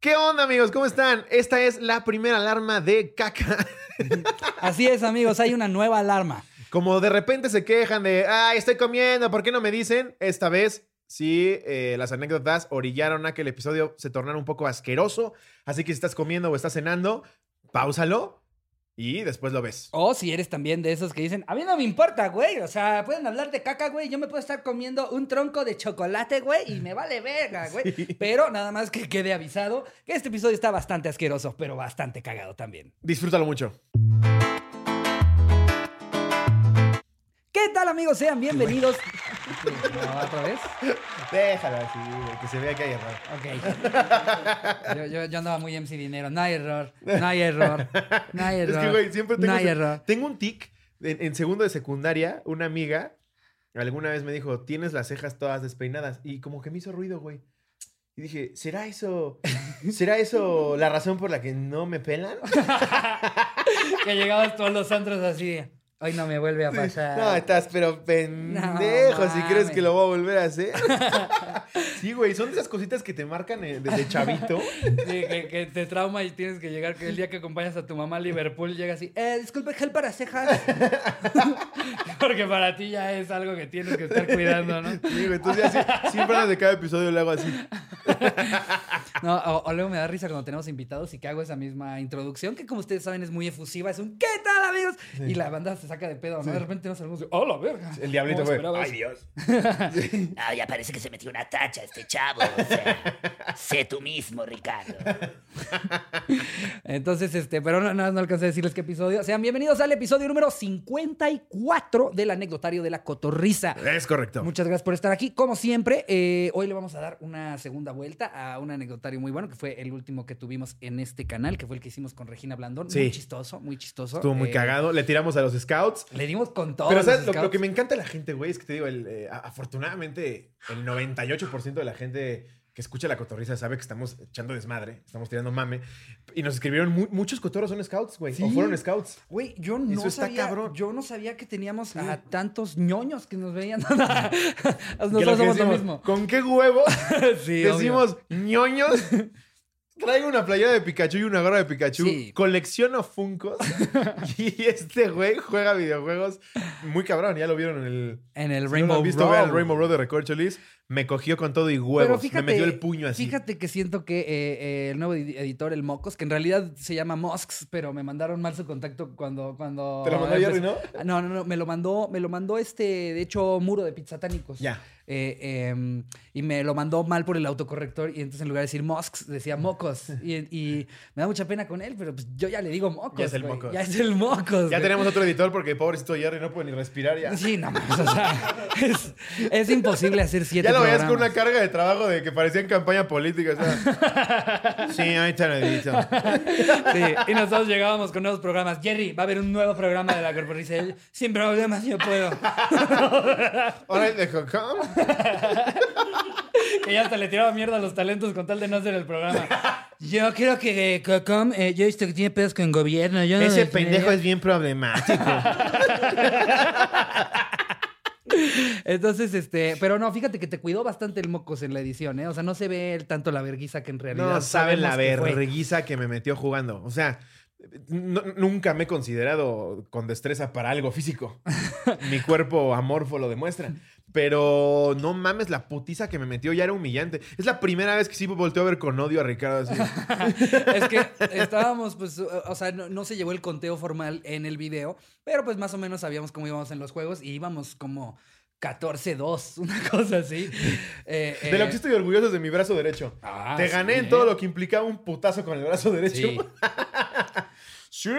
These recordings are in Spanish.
¿Qué onda, amigos? ¿Cómo están? Esta es la primera alarma de caca. Así es, amigos, hay una nueva alarma. Como de repente se quejan de, ay, estoy comiendo, ¿por qué no me dicen? Esta vez sí, eh, las anécdotas orillaron a que el episodio se tornara un poco asqueroso. Así que si estás comiendo o estás cenando, páusalo y después lo ves. O si eres también de esos que dicen, a mí no me importa, güey. O sea, pueden hablar de caca, güey. Yo me puedo estar comiendo un tronco de chocolate, güey, y me vale verga, güey. Pero nada más que quede avisado que este episodio está bastante asqueroso, pero bastante cagado también. Disfrútalo mucho. ¿Qué tal, amigos? Sean bienvenidos. No, ¿Otra vez? Déjalo así, güey, que se vea que hay error. Ok. Yo, yo- yo andaba muy MC Dinero. No hay error. No hay error. No hay error. Es que, güey, siempre tengo, No hay ese- error. tengo un tic. En, en segundo de secundaria, una amiga alguna vez me dijo, tienes las cejas todas despeinadas. Y como que me hizo ruido, güey. Y dije, ¿será eso, ¿será eso la razón por la que no me pelan? Que llegabas todos los antros así. Hoy no me vuelve a pasar. No, estás pero pendejo si crees que lo voy a volver a hacer. sí, güey, son de esas cositas que te marcan eh, desde chavito. Sí, que, que te trauma y tienes que llegar, que el día que acompañas a tu mamá a Liverpool llega así, eh, disculpe, gel para cejas. Porque para ti ya es algo que tienes que estar cuidando, ¿no? Sí, güey, entonces siempre antes de cada episodio le hago así. No, o, o luego me da risa cuando tenemos invitados y que hago esa misma introducción, que como ustedes saben es muy efusiva, es un ¿qué tal, amigos? Y la banda se saca de pedo, ¿no? De repente nos salimos de, ¡oh, la verga! El diablito ¿Cómo fue, ay Dios. Ah, ya parece que se metió una tacha este chavo. O sea, sé tú mismo, Ricardo. Entonces, este, pero no, no, no alcancé a decirles qué episodio. Sean bienvenidos al episodio número 54 del anecdotario de la cotorriza. Es correcto. Muchas gracias por estar aquí. Como siempre, eh, hoy le vamos a dar una segunda vuelta a un anecdotario muy bueno, que fue el último que tuvimos en este canal, que fue el que hicimos con Regina Blandón. Sí. Muy chistoso, muy chistoso. Estuvo muy Eh, cagado. Le tiramos a los scouts. Le dimos con todo. Pero ¿sabes? Lo, lo que me encanta de la gente, güey, es que te digo, el, eh, afortunadamente, el 98% de la gente que escucha la cotorriza sabe que estamos echando desmadre, estamos tirando mame. Y nos escribieron, mu- muchos cotorros son scouts, güey. Sí. O fueron scouts. Güey, yo no Eso está sabía, cabrón. yo no sabía que teníamos a tantos ñoños que nos veían. Nosotros somos lo mismo. ¿Con qué huevo Sí, obvio. decimos ñoños? Traigo una playera de Pikachu y una gorra de Pikachu. Sí. Colecciono Funkos. y este güey juega videojuegos muy cabrón. Ya lo vieron en el. En el Si no Rainbow han visto, Road. el Rainbow Road de Recorcholis. Me cogió con todo y huevos. me metió el puño así. Fíjate que siento que eh, eh, el nuevo edi- editor, el Mocos, que en realidad se llama Mosks, pero me mandaron mal su contacto cuando. cuando ¿Te lo mandó Jerry, no? No, no, no, me lo mandó, me lo mandó este, de hecho, muro de pizzatánicos. Ya. Eh, em, y me lo mandó mal por el autocorrector y entonces en lugar de decir Mosks decía Mocos. Y, y me da mucha pena con él, pero pues yo ya le digo Mocos. Ya es el. Mocos. Ya es el Mocos. Ya güey. tenemos otro editor porque pobrecito Jerry no puede ni respirar ya. Sí, no o sea, es, es imposible hacer siete Ya lo veías con una carga de trabajo de que parecía en campaña política. o sea. sí, ahorita lo edito. Sí, y nosotros llegábamos con nuevos programas. Jerry, va a haber un nuevo programa de la corporación. Sin problemas, yo puedo. Ahora de Jocom. Que ya hasta le tiraba mierda a los talentos con tal de no hacer el programa. Yo creo que eh, Cocom, eh, yo he visto que tiene pedos con gobierno. Yo no Ese pendejo es bien problemático. Entonces, este, pero no, fíjate que te cuidó bastante el mocos en la edición, ¿eh? O sea, no se ve el- tanto la verguiza que en realidad. No saben la que verguiza que me metió jugando. O sea, no- nunca me he considerado con destreza para algo físico. Mi cuerpo amorfo lo demuestra. Pero no mames, la putiza que me metió ya era humillante. Es la primera vez que sí volteo a ver con odio a Ricardo así. Es que estábamos, pues, o sea, no, no se llevó el conteo formal en el video, pero pues más o menos sabíamos cómo íbamos en los juegos y íbamos como 14-2, una cosa así. Eh, De lo eh, que estoy orgulloso es de mi brazo derecho. Ah, Te sí, gané en ¿eh? todo lo que implicaba un putazo con el brazo derecho. Sí. ¡Sí!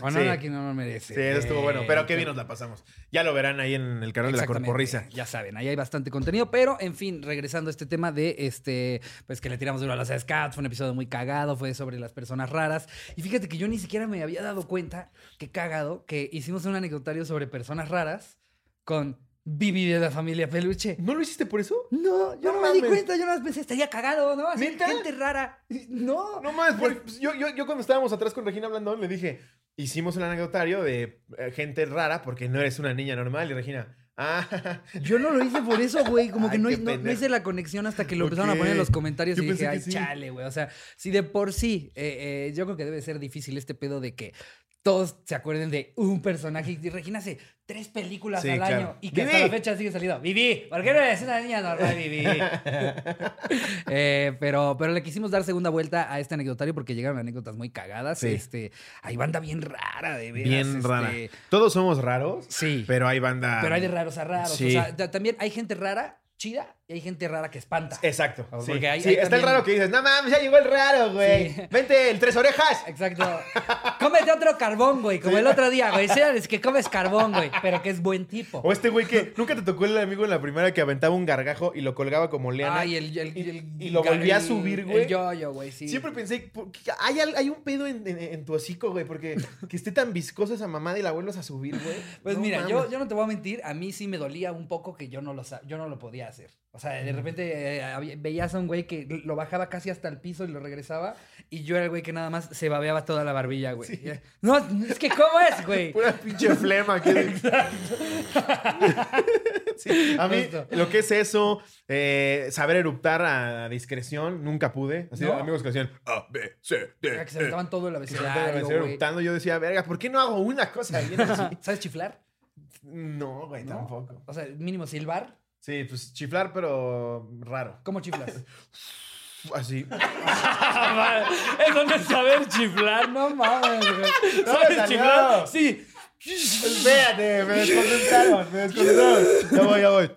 O no, Sí. aquí no lo merece. Sí, eso estuvo bueno. Pero qué bien nos la pasamos. Ya lo verán ahí en el canal de la. Corporrisa. Ya saben, ahí hay bastante contenido. Pero, en fin, regresando a este tema de este, pues que le tiramos duro a los scouts, fue un episodio muy cagado, fue sobre las personas raras. Y fíjate que yo ni siquiera me había dado cuenta, que cagado, que hicimos un anecdotario sobre personas raras con Vivi de la familia Peluche. ¿No lo hiciste por eso? No, yo No no, me di cuenta, yo nada más pensé, estaría cagado, ¿no? Así, ¿Neta? gente rara. No, No mames, porque, pues, yo, yo, yo cuando estábamos atrás con Regina Blandón le dije, hicimos un anecdotario de eh, gente rara porque no eres una niña normal. Y Regina, Ah, Yo no lo hice por eso, güey. Como que no, hice la conexión hasta que lo empezaron a poner en los comentarios Yo y dije, ay, sí. chale, güey. O sea, si de por sí, eh, eh, yo creo que debe ser difícil este pedo de que todos se acuerden de un personaje. Y Regina hace tres películas Sí, al claro. año y que hasta la fecha sigue saliendo. Vivi, ¿por qué no eres una niña normal, Vivi? Eh, pero, pero le quisimos dar segunda vuelta a este anecdotario porque llegaron anécdotas muy cagadas. Sí. Este, hay banda bien rara, de veras. bien este, rara. Todos somos raros, Sí. pero hay banda. Pero hay de raros a raros. Sí. O sea, ta- también hay gente rara, chida, y hay gente rara que espanta. Exacto. Sí, porque hay- Sí, hay está el raro que dices, no mames, ya llegó el raro, güey. Sí. Vente, el tres orejas. Exacto. Cómete otro carbón, güey, como el otro día, güey. es que comes carbón, güey, pero que es buen tipo. O este güey que nunca te tocó el amigo en la primera que aventaba un gargajo y lo colgaba como leana. Ay, el, el- y, el- y lo volvía a subir, güey. El yo-yo, güey, sí. Siempre pensé, hay, hay un pedo en, en- en tu hocico, güey, porque que esté tan viscosa esa mamada y la vuelvas a subir, güey. Pues No mira, yo, yo no te voy a mentir, a mí sí me dolía un poco que yo no lo, yo no lo podía hacer. O sea, de repente eh, veías a un güey que lo bajaba casi hasta el piso y lo regresaba, y yo era el güey que nada más se babeaba toda la barbilla, güey. No, es que ¿cómo es, güey? Pura pinche flema. Que... Sí, a mí, Justo. lo que es eso, eh, saber eruptar a discreción, nunca pude. Así, ¿No? amigos que hacían A, B, C, D. Era que se E. aventaban todo el abecedario, eruptando. Yo decía, verga, ¿por qué no hago una cosa bien así? ¿Sabes chiflar? No, güey, ¿No? tampoco. O sea, mínimo silbar. Sí, pues chiflar, pero raro. ¿Cómo chiflas? Así. Eso no es saber chiflar, no mames, güey. No me ¿Sabes salió. chiflar? Sí. Espérate, me desconcentraron, me desconcentraron. Ya voy, ya voy.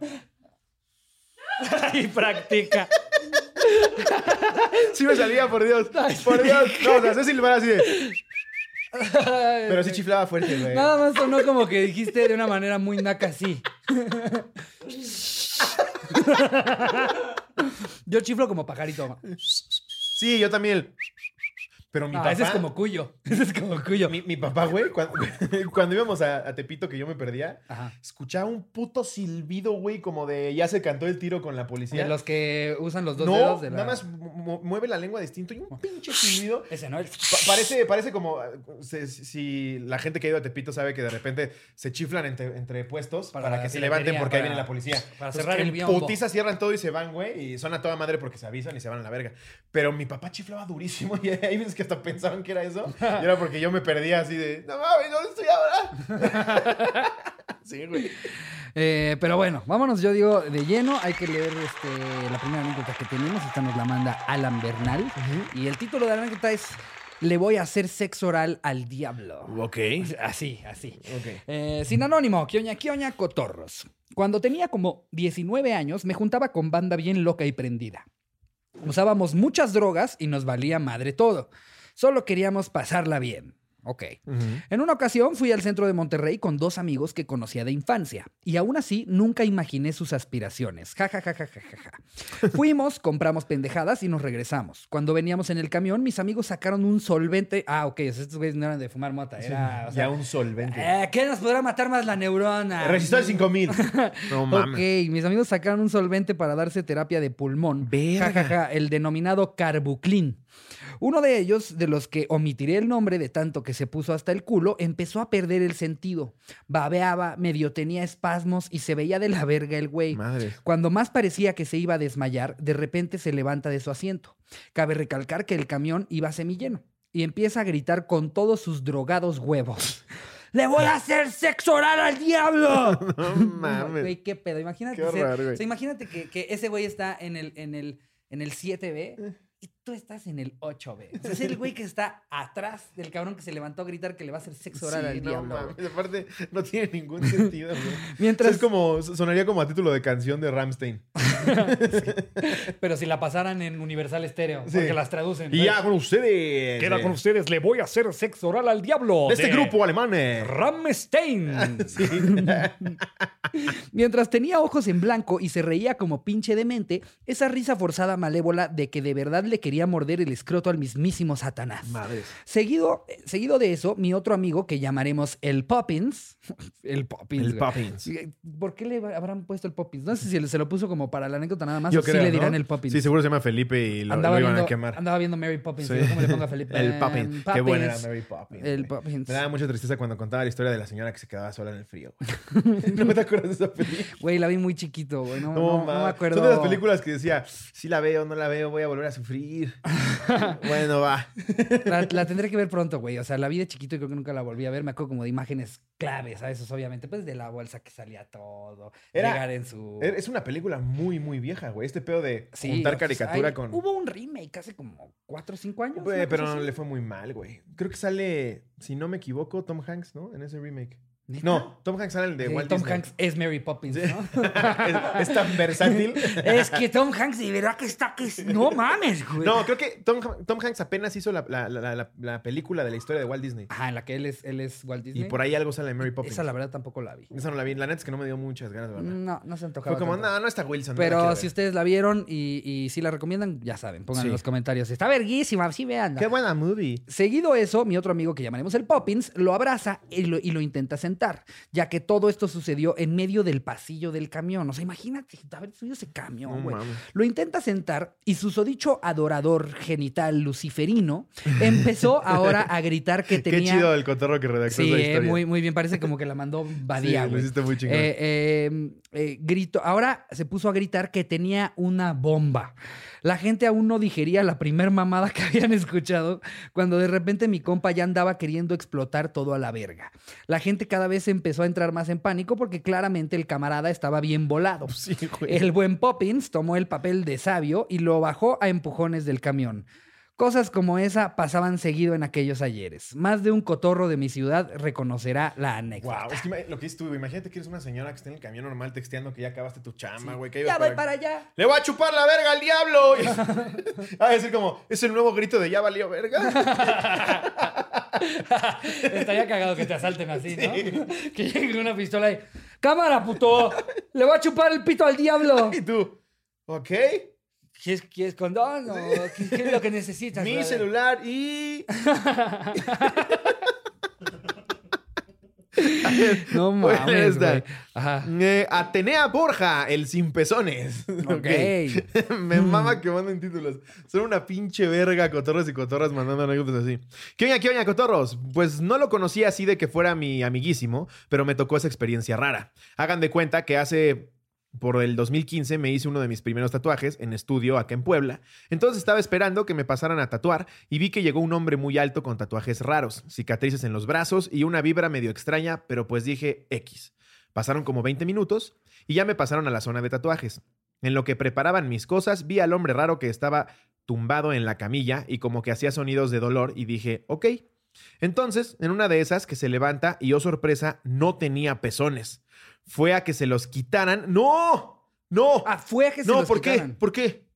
Y practica. Sí me salía, por Dios. Por Dios. No, o sea, sé silbar así de. Pero sí chiflaba fuerte, güey. Nada más sonó como que dijiste de una manera muy naca así. Yo chiflo como pajarito. Sí, yo también. Pero mi No, papá. ese es como cuyo. Ese es como cuyo. Mi, mi papá, güey, cuando, cuando íbamos a, a Tepito, que yo me perdía, Ajá. escuchaba un puto silbido, güey, como de ya se cantó el tiro con la policía. De los que usan los dos no, dedos de la... nada más mu- mu- mueve la lengua distinto y un pinche silbido. Ese, ¿no? El- Pa- parece, parece como se- si la gente que ha ido a Tepito sabe que de repente se chiflan entre, entre puestos para, Para que se levanten porque ahí para- viene la policía. para Entonces, cerrar el biombo. putiza cierran todo y se van, güey, y son a toda madre porque se avisan y se van a la verga. Pero mi papá chiflaba durísimo y hay veces que hasta pensaban que era eso. Y era porque yo me perdía así de, no mames, ¿dónde estoy ahora? sí, güey. Eh, pero bueno, vámonos, yo digo, de lleno. Hay que leer este, la primera anécdota que tenemos. Esta nos la manda Alan Bernal. Y el título de la anécdota es Le voy a hacer sexo oral al diablo. Ok. Así, así. Ok. Eh, sin anónimo, Kioña Kioña Cotorros. Cuando tenía como 19 años, me juntaba con banda bien loca y prendida. Usábamos muchas drogas y nos valía madre todo. Solo queríamos pasarla bien. Ok. En una ocasión fui al centro de Monterrey con dos amigos que conocía de infancia y aún así nunca imaginé sus aspiraciones. Ja, ja, ja, ja, ja, ja. Fuimos, compramos pendejadas y nos regresamos. Cuando veníamos en el camión, mis amigos sacaron un solvente. Ah, ok, estos güeyes no eran de fumar mota, era. o sea, ya un solvente. eh, ¿Qué nos podrá matar más la neurona? Resistol 5000. No mames. Ok, mis amigos sacaron un solvente para darse terapia de pulmón. Verga. Ja, ja, ja, el denominado carbuclin. Uno de ellos, de los que omitiré el nombre de tanto que se puso hasta el culo, empezó a perder el sentido. Babeaba, medio tenía espasmos y se veía de la verga el güey. Madre. Cuando más parecía que se iba a desmayar, de repente se levanta de su asiento. Cabe recalcar que el camión iba semilleno y empieza a gritar con todos sus drogados huevos. ¡Le voy a hacer sexo oral al diablo! No mames. Güey, qué pedo. Imagínate, Qué ser- horror, güey. o sea, imagínate que, que ese güey está en el, en el, en el 7B y tú estás en el 8B. O sea, es el güey que está atrás del cabrón que se levantó a gritar que le va a hacer sexo oral Sí, al no diablo. mames. Aparte, no tiene ningún sentido, güey. Mientras- Es como, sonaría como a título de canción de Ramstein. Pero si la pasaran en Universal Estéreo, Sí. porque las traducen. Y ya con ustedes. Queda con ustedes, le voy a hacer sexo oral al diablo. De este grupo alemán. eh. Rammstein. Sí. Mientras tenía ojos en blanco y se reía como pinche demente, esa risa forzada malévola de que de verdad le quería quería morder el escroto al mismísimo Satanás. Madres. Seguido, eh, seguido de eso, mi otro amigo, que llamaremos el Poppins. el Poppins. El güey. Poppins. ¿Por qué le habrán puesto el Poppins? No sé si se lo puso como para la anécdota nada más Yo o creo, le dirán ¿no? el Poppins. Sí, seguro se llama Felipe y lo, andaba, lo iban viendo, a quemar. andaba viendo Mary Poppins. Sí. digo, ¿Cómo le pongo a Felipe? El Poppins. Qué buena era Mary Poppins. El. Poppins. Me daba mucha tristeza cuando contaba la historia de la señora que se quedaba sola en el frío. ¿No te acuerdas de esa película? Güey, la vi muy chiquito, güey. No, No, no- no ma. me acuerdo. Son de las películas que decía, sí la veo, no la veo, voy a volver a sufrir. bueno, va. La, la tendré que ver pronto, güey. O sea, la vi de chiquito y creo que nunca la volví a ver. Me acuerdo como de imágenes claves a esos, obviamente. Pues de la bolsa que salía todo. Era- llegar en su... Es una película muy, muy vieja, güey. Este pedo de Sí, juntar caricatura hay- con... Hubo un remake hace como 4 o 5 años. Pero no así. le fue muy mal, güey. Creo que sale, si no me equivoco, Tom Hanks, ¿no? En ese remake. ¿Neta? No, Tom Hanks sale el de Sí, Walt Tom Disney. Hanks es Mary Poppins. ¿no? es, es tan versátil. es que Tom Hanks de verdad que está que es- no mames, güey. No, creo que Tom, Tom Hanks apenas hizo la, la- la- la- la película de la historia de Walt Disney. Ajá, en la que él es, él es Walt Disney. Y por ahí algo sale de Mary Poppins. Esa la verdad tampoco la vi. Esa no la vi. La neta es que no me dio muchas ganas de verla. No, no se antojaba. Fue como, tanto. no, no está Wilson. Pero si ver". ustedes la vieron y, y si la recomiendan, ya saben, pongan en los comentarios. Está verguísima, sí vean. Qué buena movie. Seguido eso, mi otro amigo que llamaremos el Poppins lo abraza y lo, y lo intenta sentar, ya que todo esto sucedió en medio del pasillo del camión. O sea, imagínate haber subido ese camión, güey. Lo intenta sentar y su sodicho adorador genital luciferino empezó ahora a gritar que Qué tenía... chido el cotorro que redactó Sí, esa eh, historia. muy, muy bien. Parece como que la mandó Badía, Sí, lo hiciste muy chingón. Eh, eh, eh, grito, ahora se puso a gritar que tenía una bomba. La gente aún no digería la primer mamada que habían escuchado cuando de repente mi compa ya andaba queriendo explotar todo a la verga. La gente cada vez empezó a entrar más en pánico porque claramente el camarada estaba bien volado. Sí. El buen Poppins tomó el papel de sabio y lo bajó a empujones del camión. Cosas como esa pasaban seguido en aquellos ayeres. Más de un cotorro de mi ciudad reconocerá la anécdota. Wow, es que lo que dices tú, imagínate que eres una señora que está en el camión normal texteando que ya acabaste tu chamba, güey. ibas Ya voy para- para allá. ¡Le voy a chupar la verga al diablo! a decir como, es el nuevo grito de ya valió verga. Estaría cagado que te asalten así, ¿no? Que llegue una pistola y. ¡Cámara, puto! ¡Le voy a chupar el pito al diablo! y tú, ok, ¿Quieres, quieres condón o qué, qué es lo que necesitas? mi brother? celular y... No mames, güey. Eh, Atenea Borja, el sin pezones. Ok. Me mama que manden títulos. Son una pinche verga, cotorros y cotorras mandando anécdotas así. ¿Qué oña, qué oña, cotorros? Pues no lo conocí así de que fuera mi amiguísimo, pero me tocó esa experiencia rara. Hagan de cuenta que hace. Por el 2015 me hice uno de mis primeros tatuajes en estudio acá en Puebla. Entonces estaba esperando que me pasaran a tatuar y vi que llegó un hombre muy alto con tatuajes raros, cicatrices en los brazos y una vibra medio extraña, pero pues dije X. Pasaron como 20 minutos y ya me pasaron a la zona de tatuajes. En lo que preparaban mis cosas, vi al hombre raro que estaba tumbado en la camilla y como que hacía sonidos de dolor y dije, ok. Entonces, en una de esas que se levanta y oh sorpresa, no tenía pezones. Fue a que se los quitaran. ¡No! ¡No! Ah, fue a que se no, los ¿por qué? quitaran. ¿Por qué?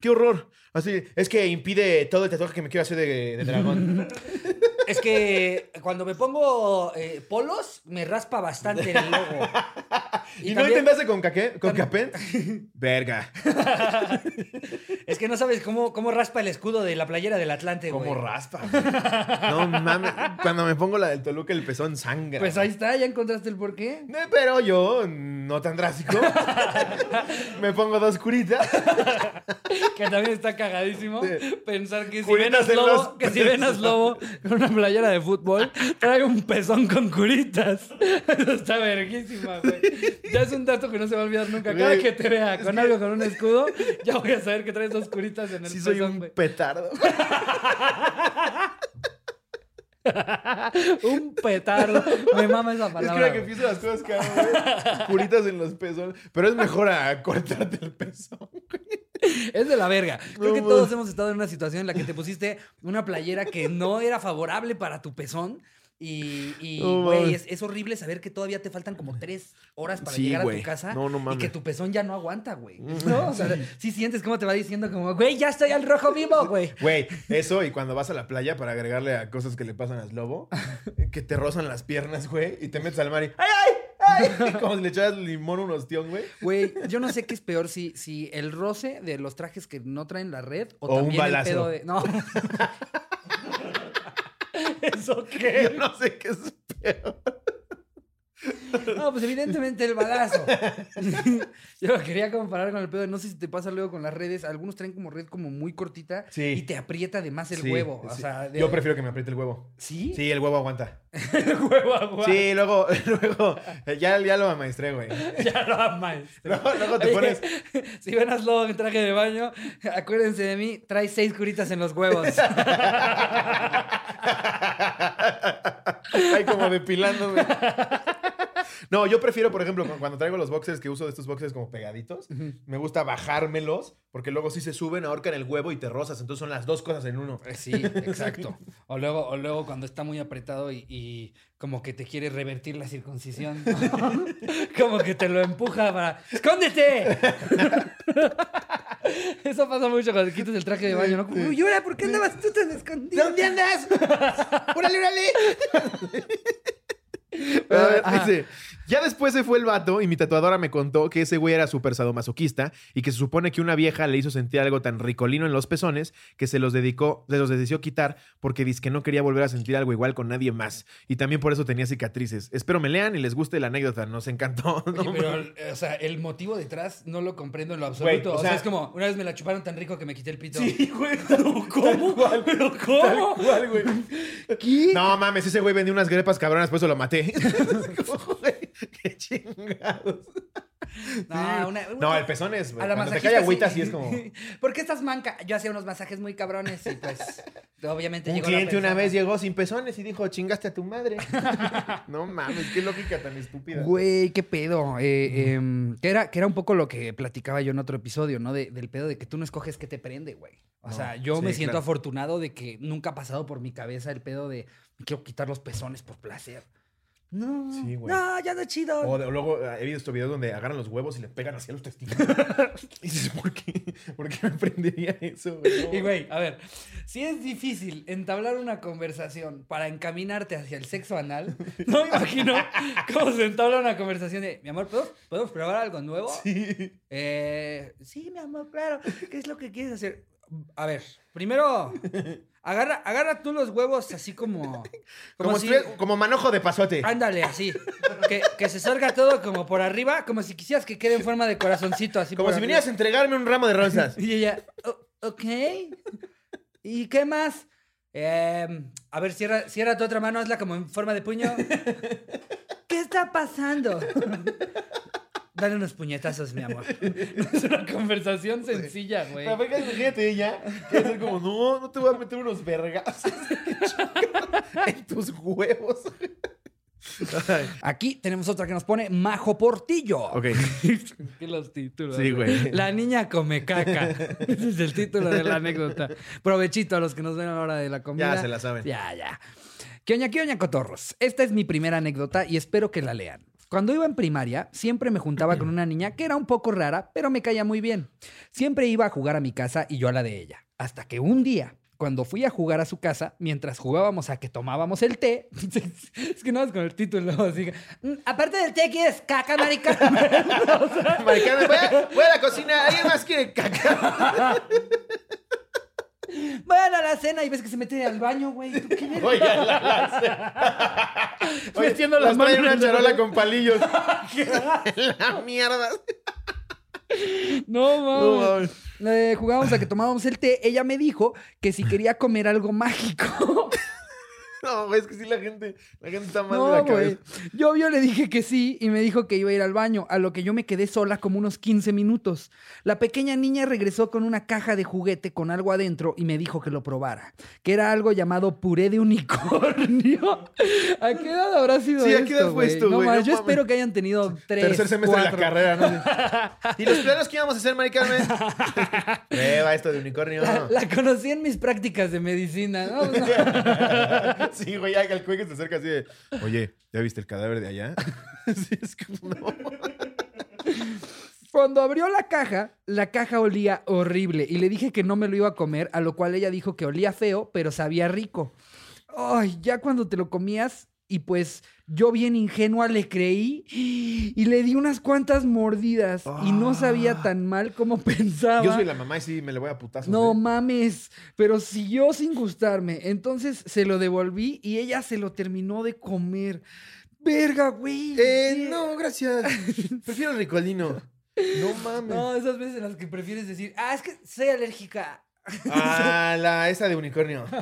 ¡Qué horror! Así, es que impide todo el tatuaje que me quiero hacer de, de dragón. Es que cuando me pongo eh, polos, me raspa bastante el logo. ¿Y, no también- intentaste con, caqué, con capén? Verga. Es que no sabes cómo, cómo raspa el escudo de la playera del Atlante, güey. ¿Cómo raspa? güey? No mames. Cuando me pongo la del Toluca, el pezón sangra. Pues ahí está, ya encontraste el porqué. Eh, Pero yo, no tan drástico. me pongo dos curitas. Que también está cagadísimo Sí. pensar que si Venas en Lobo, los que si Venas Lobo con una playera de fútbol trae un pezón con curitas. Eso está verguísima, güey. Ya es un dato que no se va a olvidar nunca. Cada Güey, que te vea es con que- algo con un escudo, ya voy a saber que traes dos curitas en el Sí soy pezón, un güey. petardo. Un petardo. Me mama esa Es palabra. que ahora que güey. pienso las cosas que hago, güey, Curitas en los pezones. Pero es mejor a cortarte el pezón. Es de la verga. Creo que todos hemos estado en una situación en la que te pusiste una playera que no era favorable para tu pezón. Y, y, güey, es, es horrible saber que todavía te faltan como tres horas para Sí, llegar a tu casa No, no y que tu pezón ya no aguanta, güey. ¿No? O sea, sí sientes cómo te va diciendo como, güey, ya estoy al rojo vivo, güey. Güey, eso y cuando vas a la playa para agregarle a cosas que le pasan a Slobo, que te rozan las piernas, güey, y te metes al mar y ¡ay, ay! ¡Ay! Como si le echaras limón a un ostión, güey. Güey, yo no sé qué es peor, si, si el roce de los trajes que no traen la red o, O un también balazo. el pedo de. No. ¿Eso Yo qué? no sé qué es peor. No, pues evidentemente el balazo. Yo lo quería comparar con el pedo. No sé si te pasa luego con las redes. Algunos traen como red como muy cortita Sí. y te aprieta de más el Sí, huevo. O sí. sea, de- Yo prefiero que me apriete el huevo. ¿Sí? Sí, el huevo aguanta. el huevo agua. Sí, luego, luego, ya, ya lo amaestré, güey. Ya lo amas. Luego, luego te Oye, pones. Si ven a Slobo en traje de baño, acuérdense de mí, trae seis curitas en los huevos. Ay, como depilándome. No, yo prefiero, por ejemplo, cu- cuando traigo los boxers que uso de estos boxers como pegaditos, me gusta bajármelos porque luego sí se suben, ahorcan el huevo y te rozas. Entonces son las dos cosas en uno. Sí, exacto. O luego, o luego cuando está muy apretado y, y como que te quiere revertir la circuncisión. como que te lo empuja para. ¡Escóndete! Eso pasa mucho cuando te quitas el traje de baño, ¿no? Como, "Uy, ¿por qué andabas tú tan escondido? ¿Dónde andas? ¡Órale, órale! A ver, Ajá. dice, ya después se fue el vato y mi tatuadora me contó que ese güey era súper sadomasoquista y que se supone que una vieja le hizo sentir algo tan ricolino en los pezones que se los dedicó, se los decidió quitar porque dice que no quería volver a sentir algo igual con nadie más. Y también por eso tenía cicatrices. Espero me lean y les guste la anécdota. Nos encantó. Oye, No, pero, o sea, el motivo detrás no lo comprendo en lo absoluto. Güey, o o, sea, sea- es como, una vez me la chuparon tan rico que me quité el pito. Sí, güey. ¿Cómo? ¿Pero cómo? Cual, güey. ¿Qué? No mames, ese güey vendía unas grepas cabronas, por eso lo maté. Qué chingados. No, una- No, el pezón es, güey. A la Cuando te cae agüita, sí. sí es como. ¿Por qué estás manca? Yo hacía unos masajes muy cabrones y pues obviamente Un llegó la cliente una vez llegó sin pezones y dijo, chingaste a tu madre. no mames, qué lógica tan estúpida. Güey, qué pedo. Eh, em, que, era, que era un poco lo que platicaba yo en otro episodio, ¿no? De- del pedo de que tú no escoges qué te prende, güey. O No, sea, yo sí, me siento claro. afortunado de que nunca ha pasado por mi cabeza el pedo de me quiero quitar los pezones por placer. No, Sí, güey. no, ya no es chido. O, de- luego eh, he visto videos donde agarran los huevos y le pegan hacia los testículos. y dices, ¿por qué? ¿Por qué me prendería eso? güey? No. Y güey, a ver, si es difícil entablar una conversación para encaminarte hacia el sexo anal, no me imagino cómo se entabla una conversación de, mi amor, ¿podemos, ¿podemos probar algo nuevo? Sí. Eh, sí, mi amor, claro. ¿Qué es lo que quieres hacer? A ver, primero, agarra, agarra tú los huevos así como... Como, si- si- como manojo de pasote. Ándale, así. Que, que se salga todo como por arriba, como si quisieras que quede en forma de corazoncito, así como si arriba. vinieras a entregarme un ramo de rosas. Y ella, "O- ok. ¿Y qué más? Em, a ver, cierra, cierra tu otra mano, hazla como en forma de puño. ¿Qué está pasando? Dale unos puñetazos, mi amor. No es una conversación sencilla, güey. Pero venga, imagínate ella, que es como, no, no te voy a meter unos vergazos en tus huevos. Aquí tenemos otra que nos pone Majo Portillo. ok, ¿Qué los títulos? Sí, güey. La niña come caca. Ese es el título de la anécdota. Provechito a los que nos ven a la hora de la comida. ya se la saben. Ya, ya. Quioña, quioña, cotorros. Esta es mi primera anécdota y espero que la lean. Cuando iba en primaria, siempre me juntaba con una niña que era un poco rara, pero me caía muy bien. Siempre iba a jugar a mi casa y yo a la de ella. Hasta que un día, cuando fui a jugar a su casa, mientras jugábamos a que tomábamos el té, es que no vas con el título, así que, "Mm, aparte del té, ¿quieres caca, marica? Maricana, voy a, voy a la cocina, ¿alguien más quiere caca? Vayan a la cena y ves que se mete al baño, güey. ¿Tú qué verga? Oye, la, la, Oye, Metiendo las las trae en manos una en la charola con palillos. la mierda. No, No, mames. mames. Eh, jugábamos a que tomábamos el té. Ella me dijo que si quería comer algo mágico. No, güey, es que sí, la gente, la gente está mal de No, la güey. cabeza. Yo obvio le dije que sí y me dijo que iba a ir al baño, a lo que yo me quedé sola como unos 15 minutos. La pequeña niña regresó con una caja de juguete con algo adentro y me dijo que lo probara, que era algo llamado puré de unicornio. ¿A qué edad habrá sido Sí, ¿a qué edad fue güey? esto, no, güey? mames, No yo mames. espero que hayan tenido tres, Tercer semestre de la carrera, ¿no? ¿Y los planos que íbamos a hacer, maricana? Prueba esto de unicornio. La, la conocí en mis prácticas de medicina. ¿no? Sí, güey, el güey que se acerca así de, oye, ¿ya viste el cadáver de allá? Sí, es como, no. Cuando abrió la caja, la caja olía horrible y le dije que no me lo iba a comer, a lo cual ella dijo que olía feo, pero sabía rico. Ay, ya cuando te lo comías, Y pues yo bien ingenua le creí y le di unas cuantas mordidas y no sabía Ah. tan mal como pensaba. Yo soy la mamá y sí me le voy a putazos. No ¿eh? mames, pero siguió sin gustarme. Entonces se lo devolví y ella se lo terminó de comer. Verga, güey. Eh, no, gracias. Prefiero el ricolino. No mames. No, esas veces en las que prefieres decir, ah, es que soy alérgica. Ah, la esa de unicornio.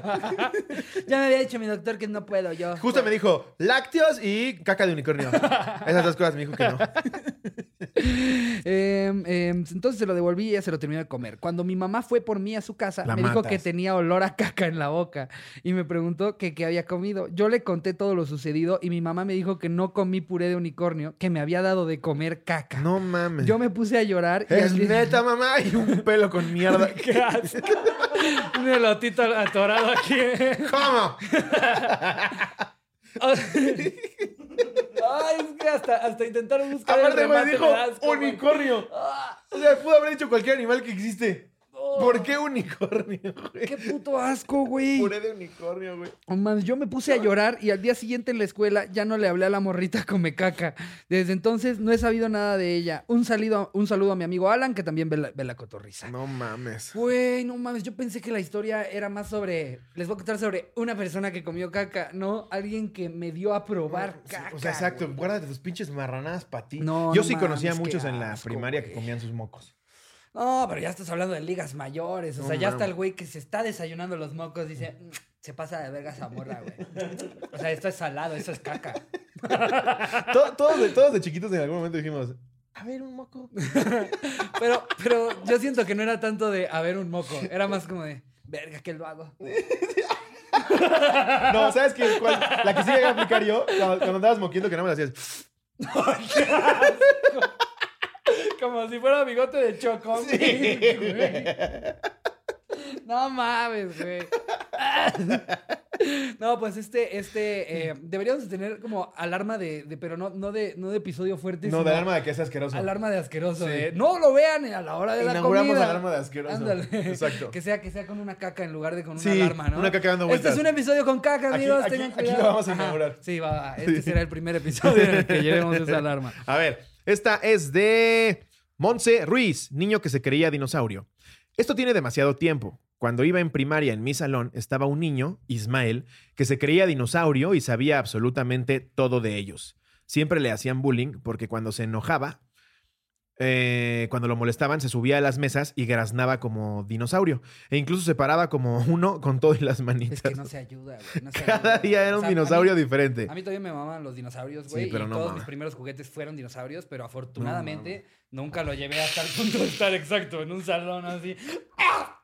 Ya me había dicho mi doctor que no puedo yo. Justo me dijo lácteos y caca de unicornio. Esas dos cosas me dijo que no. Em, em, entonces se lo devolví y ella se lo terminó de comer. Cuando mi mamá fue por mí a su casa, La me dijo que tenía olor a caca en la boca y me preguntó que qué había comido. Yo le conté todo lo sucedido y mi mamá me dijo que no comí puré de unicornio, que me había dado de comer caca. No mames. Yo me puse a llorar y Es neta, mamá. Y un pelo con mierda. ¡Qué asco! Un elotito atorado aquí. ¿Cómo? Ay, es que hasta, hasta intentaron buscar el Aparte, güey, remate dijo unicornio. Ah, O sea, pudo haber dicho cualquier animal que existe. ¿Por qué unicornio, güey? ¡Qué puto asco, güey! Puré de unicornio, güey. Oh, mames, yo me puse a llorar y al día siguiente en la escuela ya no le hablé a la morrita come caca. Desde entonces no he sabido nada de ella. Un, salido, un saludo a mi amigo Alan, que también ve la, ve la cotorriza. No mames. Güey, no mames, yo pensé que la historia era más sobre. Les voy a contar sobre una persona que comió caca, no alguien que me dio a probar caca. o sea, exacto. güey. Guárdate tus pinches marranadas para ti. No, Yo no sí conocía mames, muchos en la primaria que comían sus mocos. No, pero ya estás hablando de ligas mayores. O No sea, ya está el güey que se está desayunando los mocos. Dice, "Mm, se pasa de verga esa morra, güey. O sea, esto es salado, eso es caca. To- todos, de, todos de chiquitos en algún momento dijimos, a ver, un moco. Pero, pero yo siento que no era tanto de haber un moco. Era más como de, verga, que lo hago. No, ¿sabes qué? ¿Cuál? La que sí llegué a aplicar yo, cuando, cuando andabas moquiendo que no me la hacías. Como si fuera bigote de chocón. güey. No mames, güey. No, pues este, este, eh, deberíamos de tener como alarma de, de- pero no, no de, no de episodio fuerte, No, de alarma de que es asqueroso. alarma de asqueroso. Sí. de, no lo vean a la hora de la Inauguramos comida. alarma de asqueroso. Ándale. Exacto. Que sea, que sea con una caca en lugar de con una Sí, alarma, ¿no? una caca dando Este vueltas. es un episodio con caca, amigos. aquí- tengan aquí lo cuidado. vamos a Ajá. inaugurar. Sí, va, va. Este será el primer episodio en el que llevemos esa alarma. A ver, esta es de Monse Ruiz, niño que se creía dinosaurio. Esto tiene demasiado tiempo. Cuando iba en primaria en mi salón estaba un niño, Ismael, que se creía dinosaurio y sabía absolutamente todo de ellos. Siempre le hacían bullying porque cuando se enojaba, eh, cuando lo molestaban, se subía a las mesas y graznaba como dinosaurio. E incluso se paraba como uno con todo y las manitas. Es que no se ayuda, güey. no se Cada ayuda. día era O un sea, a mí- dinosaurio diferente. A mí todavía me mamaban los dinosaurios, Sí, güey. pero y no todos mis primeros juguetes fueron dinosaurios, pero afortunadamente nunca lo llevé hasta el punto de estar exacto en un salón así.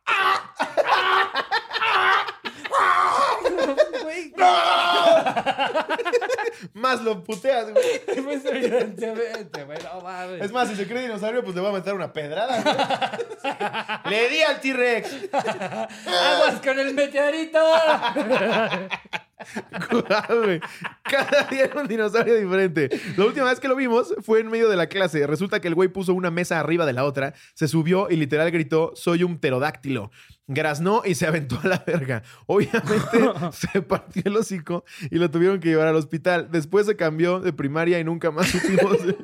Güey, Más lo puteas, güey. pues evidentemente, güey, no mames. Es más, si se cree dinosaurio, pues le voy a meter una pedrada. güey. le di al T-Rex. ¡Aguas con el meteorito! Güey. Cada día era un dinosaurio diferente. La última vez que lo vimos fue en medio de la clase. Resulta que el güey puso una mesa arriba de la otra, se subió y literal gritó: Soy un pterodáctilo. Graznó y se aventó a la verga. Obviamente se partió el hocico y lo tuvieron que llevar al hospital. Después se cambió de primaria y nunca más supimos. de-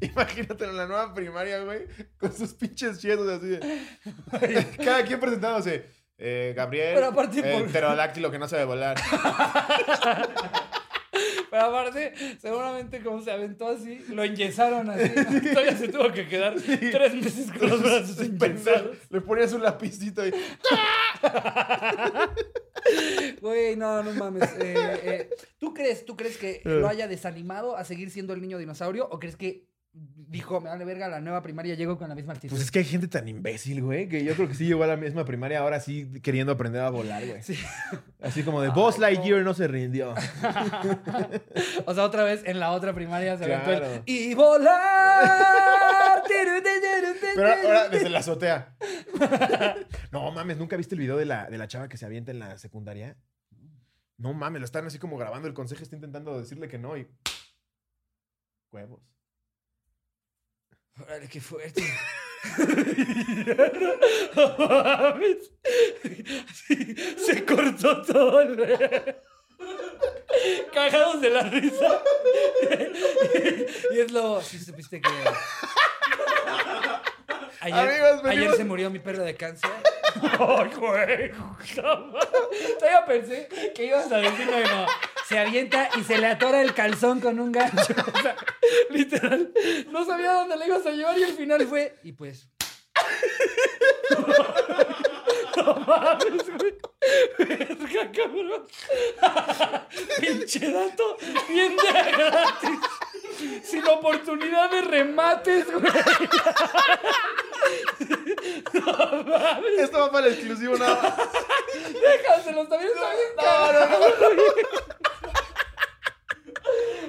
Imagínate en la nueva primaria, güey, con sus pinches yesos así de. Cada quien presentándose. Eh, Gabriel, Pero aparte por- pterodáctilo que no sabe volar. Pero aparte, seguramente como se aventó así, lo enyesaron así. ¿no? Todavía se tuvo que quedar tres meses con los brazos Pensar, enyesados. le ponías un lapicito y. Güey, no, no mames. Eh, eh, ¿Tú crees, tú crees que lo haya desanimado a seguir siendo el niño dinosaurio? ¿O crees que dijo, me vale verga, la nueva primaria llego con la misma actitud? Pues es que hay gente tan imbécil, güey, que yo creo que sí llegó a la misma primaria ahora sí queriendo aprender a volar, güey. Sí. Así como de Buzz Lightyear no se rindió. O sea, otra vez en la otra primaria se aventó el ¡Y volar! Pero ahora desde la azotea. No mames, ¿nunca viste el video de la, de la chava que se avienta en la secundaria? No mames, lo están así como grabando. El consejo está intentando decirle que no y. Huevos. Órale, qué fuerte. Sí, se cortó todo. el- cagados de la risa. y es lo. Si supiste que. Ayer, Amigos, ayer se murió mi perro de cáncer. Ay, güey. Todavía pensé que ibas a decirme no. Se avienta y se le atora el calzón con un gancho. O sea, literal. No sabía dónde le ibas a llevar y al final fue. Y pues. No mames, güey. Pinche dato bien de gratis. Sin oportunidad de remates, güey. Esto va para el exclusivo, no. Déjaselos, también está bien cagado.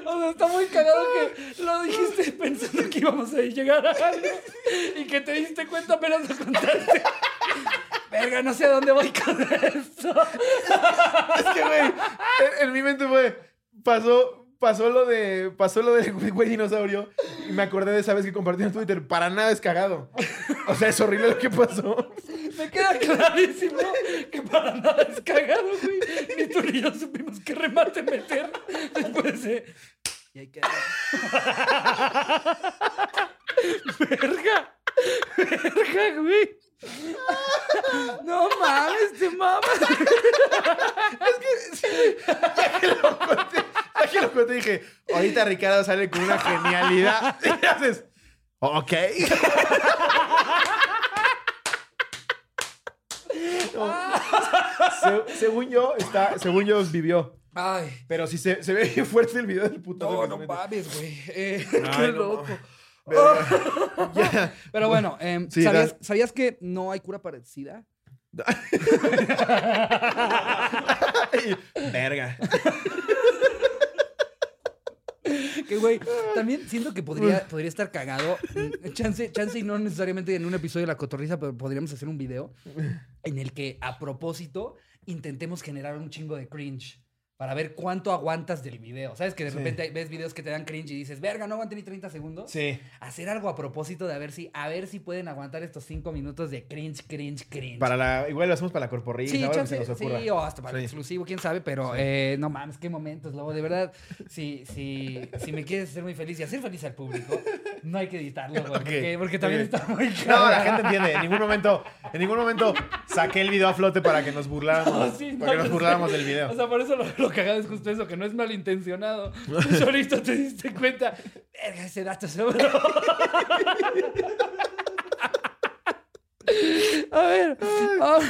O sea, está muy cagado que lo dijiste pensando que íbamos a llegar a algo y que te diste cuenta apenas lo contaste. Verga, no sé a dónde voy con esto. Es que, güey, en, en mi mente fue. Pasó, pasó lo de. Pasó lo del güey dinosaurio. Y me acordé de esa vez que compartí en Twitter. Para nada es cagado. O sea, es horrible lo que pasó. Me queda clarísimo que para nada es cagado, güey. Ni tú ni yo supimos qué remate meter después de. Y hay que. Verga. Verga, güey. No mames, te mamas. Ya que lo conté, dije. Ahorita Ricardo sale con una genialidad. Y haces. Ok. No. Se- según yo, está, según yo vivió. Ay. Pero sí se, se ve bien fuerte el video del puto. No, no mames, güey. Eh, qué no loco. Pero bueno, em, Sí, ¿sabías, ¿sabías que no hay cura para el SIDA? Verga. Que, güey, también siento que podría, podría estar cagado. Mm, Chance, chance y no necesariamente en un episodio de La Cotorriza, pero podríamos hacer un video en el que, a propósito, intentemos generar un chingo de cringe. Para ver cuánto aguantas del video. ¿Sabes? Que de Sí. repente ves videos que te dan cringe y dices, verga, no aguanté ni 30 segundos. Sí. Hacer algo a propósito de a ver si, a ver si pueden aguantar estos 5 minutos de cringe, cringe, cringe. Para la, igual lo hacemos para la corporrisa. Sí, o algo que chance, se nos ocurra. sí, o hasta para el exclusivo, quién sabe, pero eh, no mames, qué momentos, Lobo. De verdad, si, si, si me quieres hacer muy feliz y hacer feliz al público, no hay que editarlo, güey, Ok, porque, porque también está muy No, caro. la gente entiende. En ningún momento, en ningún momento saqué el video a flote para que nos burláramos. No, para que no, nos burláramos del video. O sea, por eso lo, lo cagado es justo eso, que no es malintencionado. Tú solito te diste cuenta, verga, ese dato sobró. A ver, vamos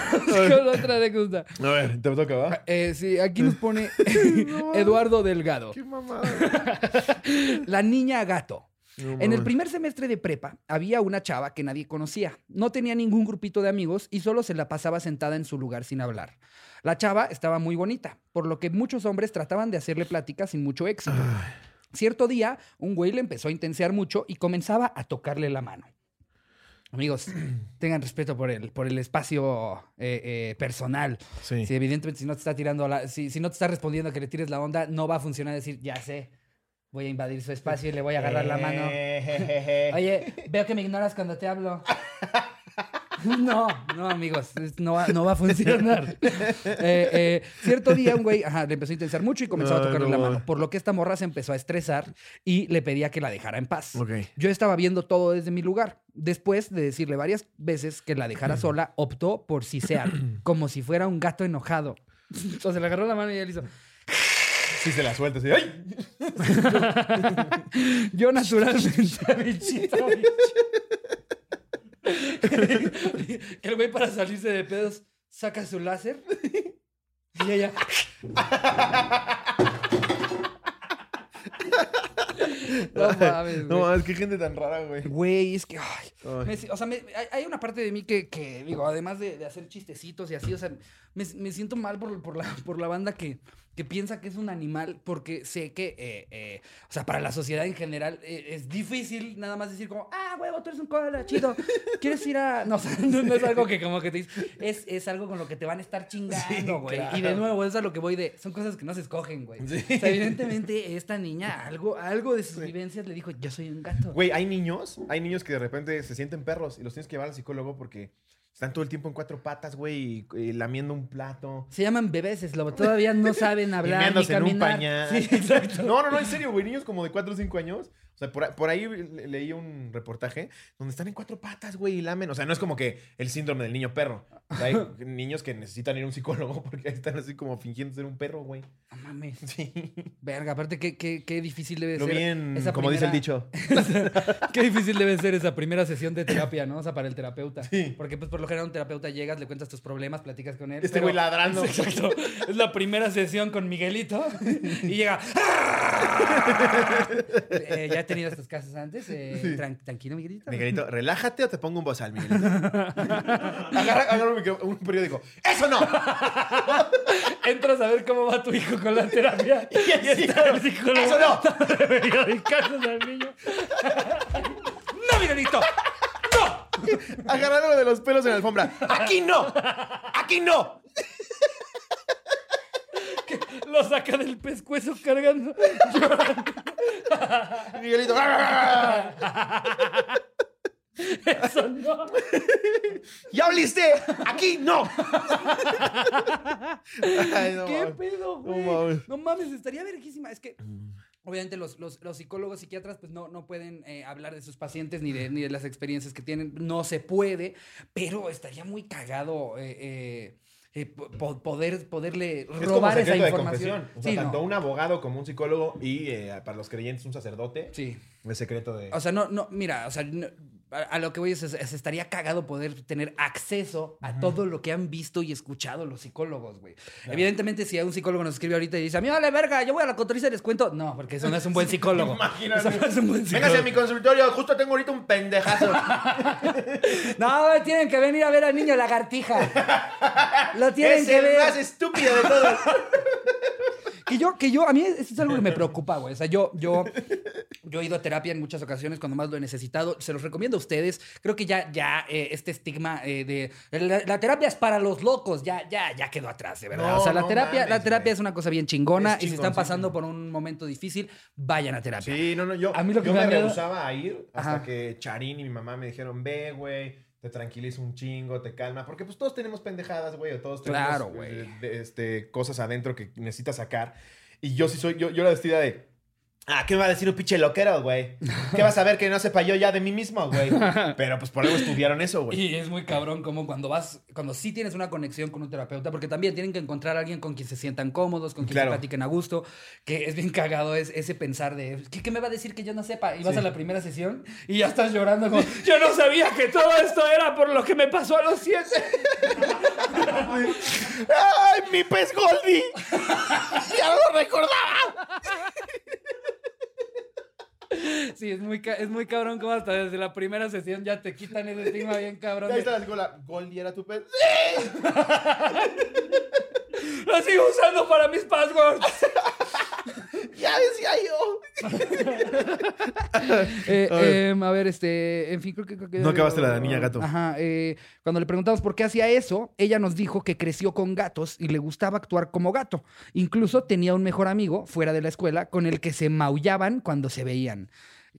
con otra anécdota. a ver, te toca, ¿va? Eh, sí, aquí nos pone Eduardo Delgado. Qué mamada. La niña gato. No En el primer semestre de prepa había una chava que nadie conocía. No tenía ningún grupito de amigos y solo se la pasaba sentada en su lugar sin hablar. La chava estaba muy bonita, por lo que muchos hombres trataban de hacerle plática sin mucho éxito. Cierto día, un güey le empezó a intensear mucho y comenzaba a tocarle la mano. Amigos, tengan respeto por el, por el espacio eh, eh, personal. Sí. Si evidentemente si no te está tirando la, si, si no te está respondiendo a que le tires la onda, no va a funcionar decir, ya sé, voy a invadir su espacio y le voy a agarrar la mano. Oye, veo que me ignoras cuando te hablo. No, no, amigos, no va, no va a funcionar. Eh, eh, cierto día un güey ajá, le empezó a intensar mucho y comenzó a Ay, tocarle no la mano, por lo que esta morra se empezó a estresar y le pedía que la dejara en paz. Ok. Yo estaba viendo todo desde mi lugar. Después de decirle varias veces que la dejara sola, optó por sisear, como si fuera un gato enojado. Entonces le agarró la mano y él hizo. Sí, se la suelta. así, ¡Ay! Yo naturalmente, bichito, que el güey para salirse de pedos saca su láser y ella. No mames, No mames, qué gente tan rara, güey. Güey, es que. ay, Ay. me si- o sea, me- hay, hay una parte de mí que, que, digo, además de, de hacer chistecitos y así, o sea, me, me siento mal por, por la, por la banda que, que piensa que es un animal, porque sé que, eh, eh, o sea, para la sociedad en general eh, es difícil nada más decir como, ah, huevo, tú eres un koala, chido, ¿quieres ir a...? No, o sea, no, no es algo que como que te es, es algo con lo que te van a estar chingando, güey. claro. Y de nuevo, eso es a lo que voy de, son cosas que no se escogen, güey. Sí. O sea, evidentemente esta niña, algo, algo de sus vivencias le dijo, yo soy un gato. Güey, hay niños, hay niños que de repente se sienten perros y los tienes que llevar al psicólogo porque están todo el tiempo en cuatro patas, güey, y, y lamiendo un plato. Se llaman bebés, Slobo. Todavía no saben hablar ni meándose en un caminar. pañal. Sí, exacto. No, no, no, en serio, güey. Niños como de 4 o 5 años. Sea, por, ahí le- leí un reportaje donde están en cuatro patas, güey, y lamen. O sea, no es como que el síndrome del niño perro. O sea, hay niños que necesitan ir a un psicólogo porque están así como fingiendo ser un perro, güey. No mames. Sí. Verga, aparte, qué, qué, qué difícil debe Lo ser. bien, esa como dice el dicho. Qué difícil debe ser esa primera sesión de terapia, ¿no? O sea, para el terapeuta. Sí. Porque, pues, por lo general, un terapeuta llegas, le cuentas tus problemas, platicas con él. Este pero- güey ladrando. Exacto. Es la primera sesión con Miguelito y llega. Eh, ya he tenido estos casos antes. eh, tran- tranquilo, Miguelito. Miguelito, relájate o te pongo un bozal, Miguelito. agarra, agarra un, periódico. ¡Eso no! Entras a ver cómo va tu hijo con la terapia. Y está el psicólogo ¡Eso no! periodicazos al niño. ¡No, Miguelito! ¡No! Agarrándolo de los pelos en la alfombra. ¡Aquí no! ¡Aquí no! Lo saca del pescuezo cargando. Miguelito. Eso no. ¡Ya oliste! ¡Aquí no! Ay, no ¿Qué mames. pedo, No güey? mames. No mames, estaría verguísima. Es que. Obviamente los, los, los psicólogos, psiquiatras, pues no, no pueden eh, hablar de sus pacientes ni de, ni de las experiencias que tienen. No se puede, pero estaría muy cagado eh, eh, eh, po- poder, poderle Es como robar esa de información. O sea, Sí, tanto no. un abogado como un psicólogo y eh, para los creyentes un sacerdote. Sí. Es secreto de... O sea, no, no, mira, o sea, no- a, lo que voy es, es- es- estaría cagado poder tener acceso a todo lo que han visto y escuchado los psicólogos, güey. Evidentemente, si a un psicólogo nos escribe ahorita y dice, a mí vale verga, yo voy a la cotoriza y les cuento. No, porque eso no es un buen psicólogo. Imagínate. Eso no es un buen Véngase a psicólogo. mi consultorio, justo tengo ahorita un pendejazo. No, güey, tienen que venir a ver al niño lagartija. Lo tienen es que el ver. más estúpido de todos. Que yo, que yo, a mí eso es algo que me preocupa, güey. O sea, yo, yo, yo he ido a terapia en muchas ocasiones cuando más lo he necesitado. Se los recomiendo a ustedes. Creo que ya, ya eh, este estigma eh, de la, la terapia es para los locos, ya, ya, ya quedó atrás, de verdad. No, o sea, la no terapia, la terapia güey. es una cosa bien chingona. Es y si están pasando por un momento difícil, vayan a terapia. Sí, no, no, yo, A mí lo que yo me me, miedo- rehusaba a ir hasta Ajá. que Charín y mi mamá me dijeron, ve, güey, te tranquiliza un chingo, te calma. Porque pues todos tenemos pendejadas, güey, o todos tenemos Claro, eh, este, cosas adentro que necesitas sacar. Y yo sí soy, yo, yo era vestida de... Ah, ¿qué me va a decir un pinche loquero, güey? ¿Qué vas a ver que no sepa yo ya de mí mismo, güey? Pero pues por algo estudiaron eso, güey. Y es muy cabrón como cuando vas, cuando sí tienes una conexión con un terapeuta, porque también tienen que encontrar a alguien con quien se sientan cómodos, con quien Claro. se platiquen a gusto, que es bien cagado es, ese pensar de, ¿qué, qué me va a decir que yo no sepa? Y vas Sí. a la primera sesión y ya estás llorando como, yo no sabía que todo esto era por lo que me pasó a los siete. ¡Ay, mi pez Goldie! ¡Ya lo recordaba! Sí, es muy, es muy cabrón como hasta desde la primera sesión ya te quitan ese estigma bien cabrón. Ahí está la escuela. ¿Goldie era tu pez? Lo sigo usando para mis passwords. ¡Ya decía yo! Eh, em, a ver, este, en fin, creo que... creo que- No acabaste la de niña gato. Ajá, eh, cuando le preguntamos por qué hacía eso, ella nos dijo que creció con gatos y le gustaba actuar como gato. Incluso tenía un mejor amigo fuera de la escuela con el que se maullaban cuando se veían.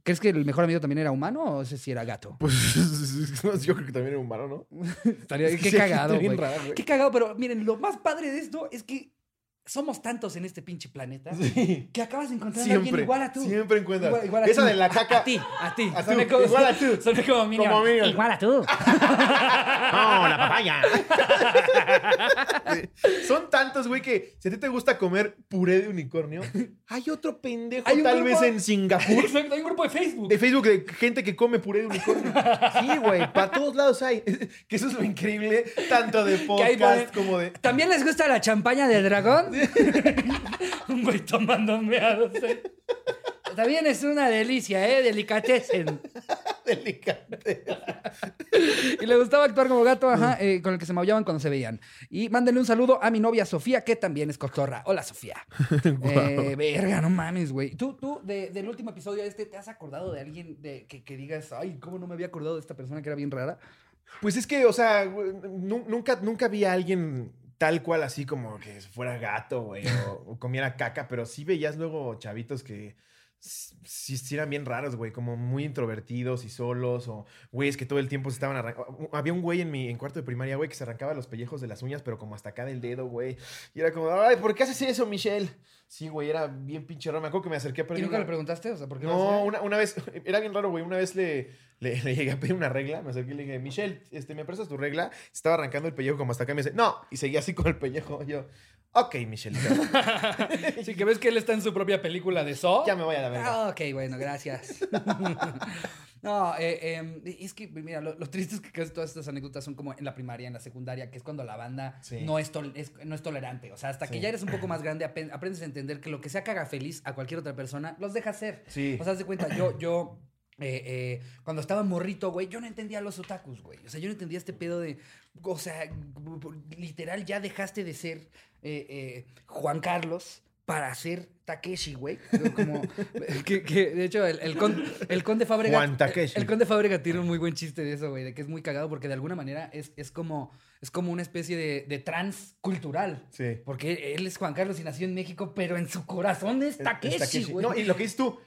¿Crees que el mejor amigo también era humano o sí era gato? Pues yo creo que también era humano, ¿no? Estaría, qué cagado, güey. Qué cagado, pero miren, lo más padre de esto es que somos tantos en este pinche planeta Sí. que acabas de encontrar a alguien igual a tú. Siempre encuentras. Igual, igual a Esa tú. de la A- caca. A, ti, a ti. A tú, como, igual a tú. Soné como Minion. Como Minion. Igual a tú. ¡No, la papaya! Son tantos, güey, que si a ti te gusta comer puré de unicornio, hay otro pendejo Hay tal grupo- vez en Singapur Exacto, hay un grupo de Facebook. de Facebook de gente que come puré de unicornio. Sí, güey, para todos lados hay. Que eso es lo increíble, tanto de podcast pone- como de... ¿También les gusta la champaña del dragón? un güey tomando meados. eh. También es una delicia, ¿eh? Delicatessen. Delicate. Y le gustaba actuar como gato, ajá, eh, con el que se maullaban cuando se veían. Y mándenle un saludo a mi novia Sofía, que también es cotorra. Hola, Sofía. Eh, verga, no mames, güey. Tú, tú, de- del último episodio este, ¿te has acordado de alguien de, que, que digas, ay, cómo no me había acordado de esta persona que era bien rara? Pues es que, o sea, nunca, nunca vi a alguien tal cual así como que fuera gato, güey, o, o comiera caca, pero sí veías luego chavitos que sí, sí eran bien raros, güey, como muy introvertidos y solos, o güeyes que todo el tiempo se estaban arrancando. Había un güey en mi en cuarto de primaria, güey, que se arrancaba los pellejos de las uñas, pero como hasta acá del dedo, güey. Y era como, ay, ¿por qué haces eso, Michelle? Sí, güey, era bien pinche raro. Me acuerdo que me acerqué a ¿Y pedir nunca una- le preguntaste? O sea, ¿por qué No, una, una vez, era bien raro, güey. Una vez le, le, le llegué a pedir una regla, me acerqué y le dije, Michelle, este, ¿me prestas tu regla? Se Estaba arrancando el pellejo como hasta acá y me dice, no. Y seguía así con el pellejo. Y yo, ok, Michelle, Sí, que ves que él está en su propia película de Saw. ya me voy a la verga. Ah, ok, bueno, gracias. no, eh, eh, es que, mira, lo, lo triste es que casi todas estas anécdotas son como en la primaria, en la secundaria, que es cuando la banda Sí. no, es no es tolerante. O sea, hasta que ya eres un poco más grande, aprendes a entender que lo que sea que haga feliz a cualquier otra persona, los deja hacer. Sí. O sea, haz de cuenta, yo, yo, eh, eh, cuando estaba morrito, güey, yo no entendía los otakus, güey. O sea, yo no entendía este pedo de, o sea, literal, ya dejaste de ser eh, eh, Juan Carlos para ser Takeshi, güey. Como, que, que, de hecho, el, el, con- el conde Fábrega... Juan Takeshi. El, conde Fábrega tiene un muy buen chiste de eso, güey, de que es muy cagado porque de alguna manera es, es, como, es como una especie de, de trans cultural. Sí. Porque él es Juan Carlos y nació en México, pero en su corazón es Es- es Takeshi, Takeshi. güey. No, y lo que dices tú,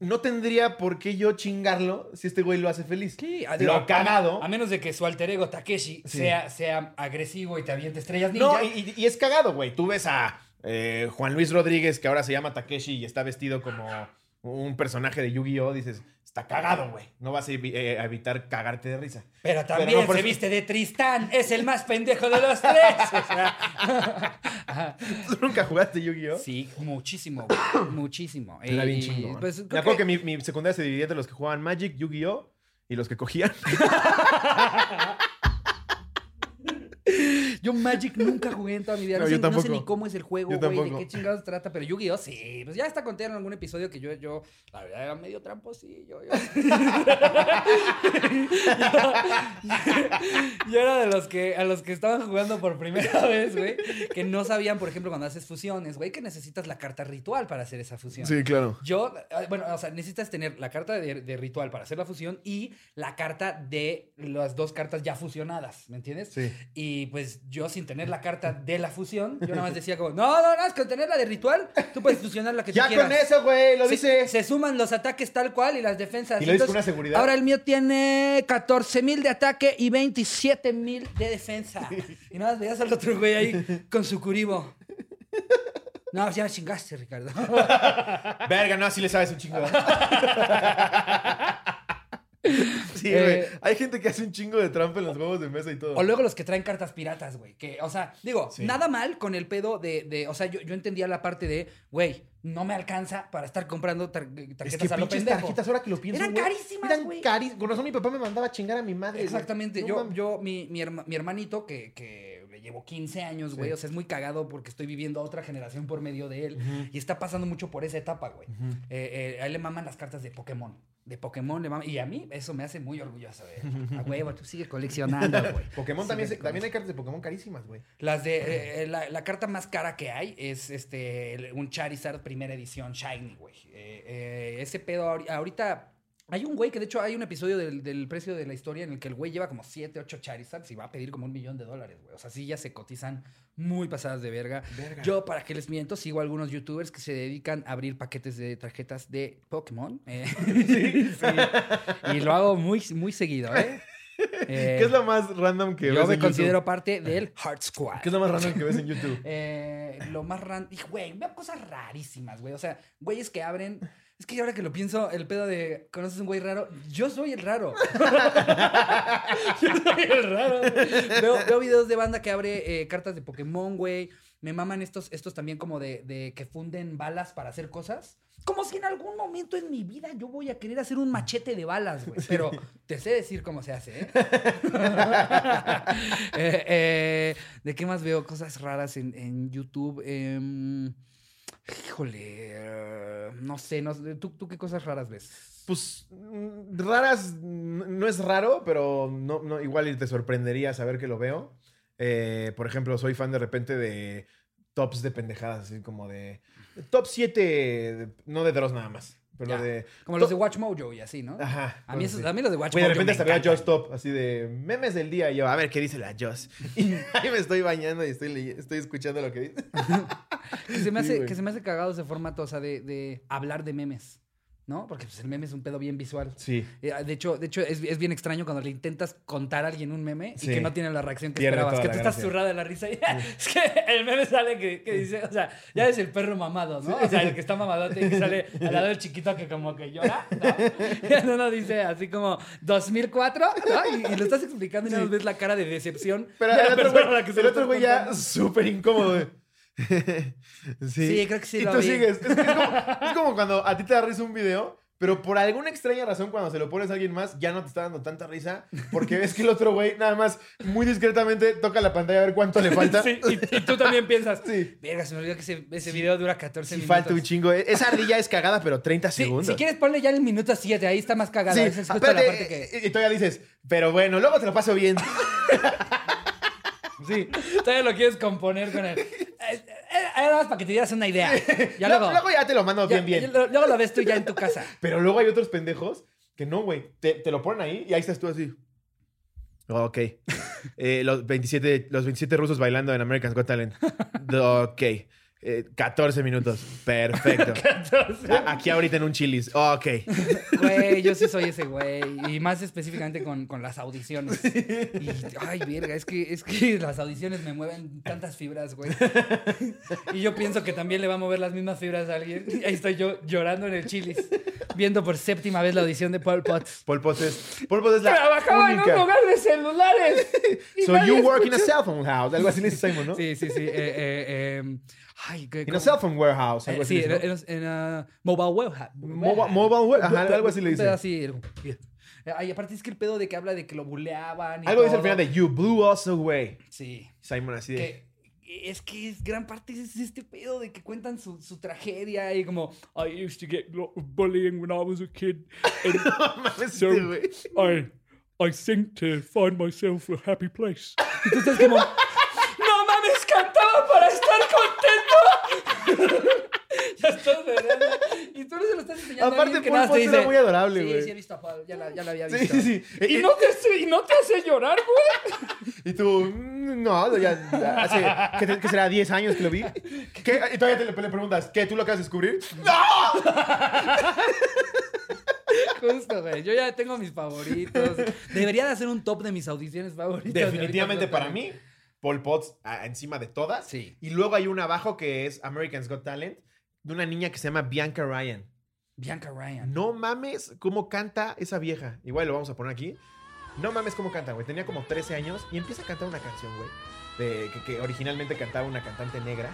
no tendría por qué yo chingarlo si este güey lo hace feliz. Sí, lo digo, a- cagado. A, menos de que su alter ego Takeshi Sí. sea, sea agresivo y te aviente estrellas ninja. No, y es cagado, güey. Tú ves a eh, Juan Luis Rodríguez, que ahora se llama Takeshi y está vestido como un personaje de Yu-Gi-Oh! Dices, está cagado, güey. No vas a, evi- eh, a evitar cagarte de risa. pero también pero no por se eso- viste de Tristán. Es el más pendejo de los tres. O sea, ajá. ¿Tú nunca jugaste Yu-Gi-Oh? Sí, muchísimo, güey, muchísimo. Era bien Y, chingón. pues, Me acuerdo que- que, mi, mi secundaria se dividía entre los que jugaban Magic, Yu-Gi-Oh! y los que cogían. Yo Magic nunca jugué en toda mi vida. No, No, sé, yo no sé tampoco. ni cómo es el juego, Yo güey, de qué chingados trata, pero Yu-Gi-Oh! sí. Pues ya está conté en algún episodio que yo, yo, la verdad, era medio tramposillo. Yo, yo era de los que, a los que estaban jugando por primera vez, güey, que no sabían, por ejemplo, cuando haces fusiones, güey, que necesitas la carta ritual para hacer esa fusión. claro. Yo, eh, bueno, o sea, necesitas tener la carta de, de ritual para hacer la fusión y la carta de las dos cartas ya fusionadas, ¿me entiendes? Sí. Y pues yo sin tener la carta de la fusión, yo nada más decía como, no, no, no, es con tener la de ritual, tú puedes fusionar la que Ya tú quieras. con eso, güey, lo Se- dice. Se, suman los ataques tal cual y las defensas. Y lo dices con Entonces, una seguridad. Ahora el mío tiene 14 mil de ataque y 27 mil de defensa. Y nada más veías al otro güey ahí con su curibo. No, ya me chingaste, Ricardo. Verga, no, así le sabes un chingo. sí, Eh, güey. Hay gente que hace un chingo de trampa en los juegos de mesa y todo. O luego los que traen cartas piratas, güey. Que, o sea, digo, Sí. nada mal con el pedo de, de- o sea, yo, yo entendía la parte de, güey, no me alcanza para estar comprando tar- tarjetas Es que a lo pendejo. tarjetas, ahora que lo pienso, Eran güey, carísimas, Eran güey. carísimas. Con razón mi papá me mandaba a chingar a mi madre. Exactamente. No yo, yo, mi, mi, herma- mi hermanito, que, que le llevo 15 años, güey. Sí. O sea, es muy cagado porque estoy viviendo a otra generación por medio de él. Y está pasando mucho por esa etapa, güey. Eh, eh, a él le maman las cartas de Pokémon. De Pokémon le maman. Y a mí eso me hace muy orgulloso, güey. A huevo, tú sigue coleccionando, güey. Pokémon también, se- también hay cartas de Pokémon carísimas, güey. Las de eh, la, la carta más cara que hay es este un Charizard primera edición Shiny, güey. Eh, eh, ese pedo ahori- ahorita hay un güey que de hecho hay un episodio del, del precio de la historia en el que el güey lleva como 7, 8 Charizards y va a pedir como un millón de dólares, güey. O sea, sí ya se cotizan muy pasadas de verga. Verga. Yo, para que les miento, sigo a algunos youtubers que se dedican a abrir paquetes de tarjetas de Pokémon. eh. Sí. Y lo hago muy, muy seguido, ¿eh? Eh, ¿Qué es lo más random que ves yo en me YouTube? considero parte del Heart Squad. ¿Qué es lo más random que ves en YouTube? Eh, lo más random. Güey, veo cosas rarísimas, güey. O sea, güeyes que abren. Es que ahora que lo pienso, el pedo de conoces un güey raro, yo soy el raro. yo soy el raro. Veo, veo videos de banda que abre eh, cartas de Pokémon, güey. Me maman estos, estos también como de, de que funden balas para hacer cosas. Como si en algún momento en mi vida yo voy a querer hacer un machete de balas, güey. Pero te sé decir cómo se hace, ¿eh? Eh, eh, ¿De qué más veo? Cosas raras en, en YouTube. Em, híjole, eh, no sé, no. ¿Tú, tú qué cosas raras ves? Pues mm, raras, no es raro, pero no, no, igual te sorprendería saber que lo veo. Eh, por ejemplo, soy fan de repente de tops de pendejadas, así como de top 7, no de Dross nada más, pero Ya. de... Como los de Watch Mojo y así, ¿no? Ajá. A mí, esos- a mí los de Watch de Mojo repente me hasta veo a encantan. Just Top, así de memes del día. Y yo, a ver, ¿qué dice la Just? Y ahí me estoy bañando y estoy, escuchando lo que dice. Que se, me hace, que se me hace cagado ese formato, o sea, de, de hablar de memes. ¿No? Porque pues, el meme es un pedo bien visual. Sí. Eh, De hecho, de hecho es, es bien extraño cuando le intentas contar a alguien un meme y Sí. que no tiene la reacción que Pierde esperabas. Que tú estás zurrada de la risa y es que el meme sale que, que dice, o sea, ya es el perro mamado, ¿no? O sea, el que está mamadote y que sale al lado del chiquito que como que llora, ¿no? Y uno dice así como 2004, ¿no? Y, y lo estás explicando y más ves la cara de decepción Pero de el otro güey, la que el otro güey ya súper incómodo. sí. Sí, creo que sí Y lo tú vi. sigues. Es, es como, es como cuando a ti te da risa un video, pero por alguna extraña razón cuando se lo pones a alguien más ya no te está dando tanta risa porque ves que el otro güey nada más muy discretamente toca la pantalla a ver cuánto le falta. Sí, y, y tú también piensas, Sí. verga, se me olvidó que ese, ese video dura 14 Sí, minutos. falta un chingo. E- Esa ardilla es cagada, pero 30 Sí, segundos. si quieres ponle ya el minuto 7, ahí está más cagado. Sí, Esa es justo la espérate, parte que... y- y todavía dices, pero bueno, luego te lo paso bien. Sí, todavía lo quieres componer con el... Eh, eh, más para que te dieras una idea. Ya luego... luego ya te lo mando ya- bien, bien. luego lo ves tú ya en tu casa. Pero luego hay otros pendejos que no, güey. Te, te lo ponen ahí y ahí estás tú así. Oh, ok. Eh, los, 27, los 27 rusos bailando en American's Got Talent. Ok. Eh, 14 minutos. Perfecto. A- Aquí ahorita en un chilis. Ok. Güey, yo sí soy ese güey. Y más específicamente con, con las audiciones. Y, ay, verga, es que, es que las audiciones me mueven tantas fibras, güey. Y yo pienso que también le va a mover las mismas fibras a alguien. Y ahí estoy yo llorando en el chilis, viendo por séptima vez la audición de Paul Potts. Pol Pot es, Pol Pot es la Trabajaba en un lugar de celulares. Y So nadie you work in a cell phone house. Algo así le dice Simon, ¿no? Sí, sí, sí. eh, eh, eh, ay, ¿qué- In a cell phone warehouse. Algo Eh, así sí, ¿no? en- en, ah, mobile warehouse. Mobile, mobile ware- Ajá, algo así le dice. Así. eh, Ay, aparte es que el pedo de que habla de que lo buleaban. y Algo dice al todo. final de You blew us away. Sí. Simon así de. Que es que es gran parte es este pedo de que cuentan su, su tragedia y como I used to get a lot of bullying when I was a kid and No So- este. I I think to find myself a happy place. entonces como no mames cantaba para estar contento ya estás verano y tú no se lo estás enseñando a Aparte, alguien que nada te Potts era dice, muy adorable, sí, güey. sí he visto a Paul ya la, ya la había Sí, visto sí, sí. y Eh, no te hace, y no te hace llorar güey Y tú, mm, no, ya, ya hace, ¿qué, te- qué será? ¿10 años que lo vi? ¿Qué? Y todavía te le, le preguntas, ¿qué? ¿Tú lo acabas de descubrir? Justo, güey. Yo ya tengo mis favoritos. Debería de hacer un top de mis audiciones favoritas. de Definitivamente para mí, Paul Potts encima de todas. Sí. Y luego hay una abajo que es American's Got Talent, de una niña que se llama Bianca Ryan. Bianca Ryan. No mames cómo canta esa vieja. Igual lo vamos a poner aquí. No mames cómo canta, güey. Tenía como 13 años y empieza a cantar una canción, güey. de- Que, que originalmente cantaba una cantante negra.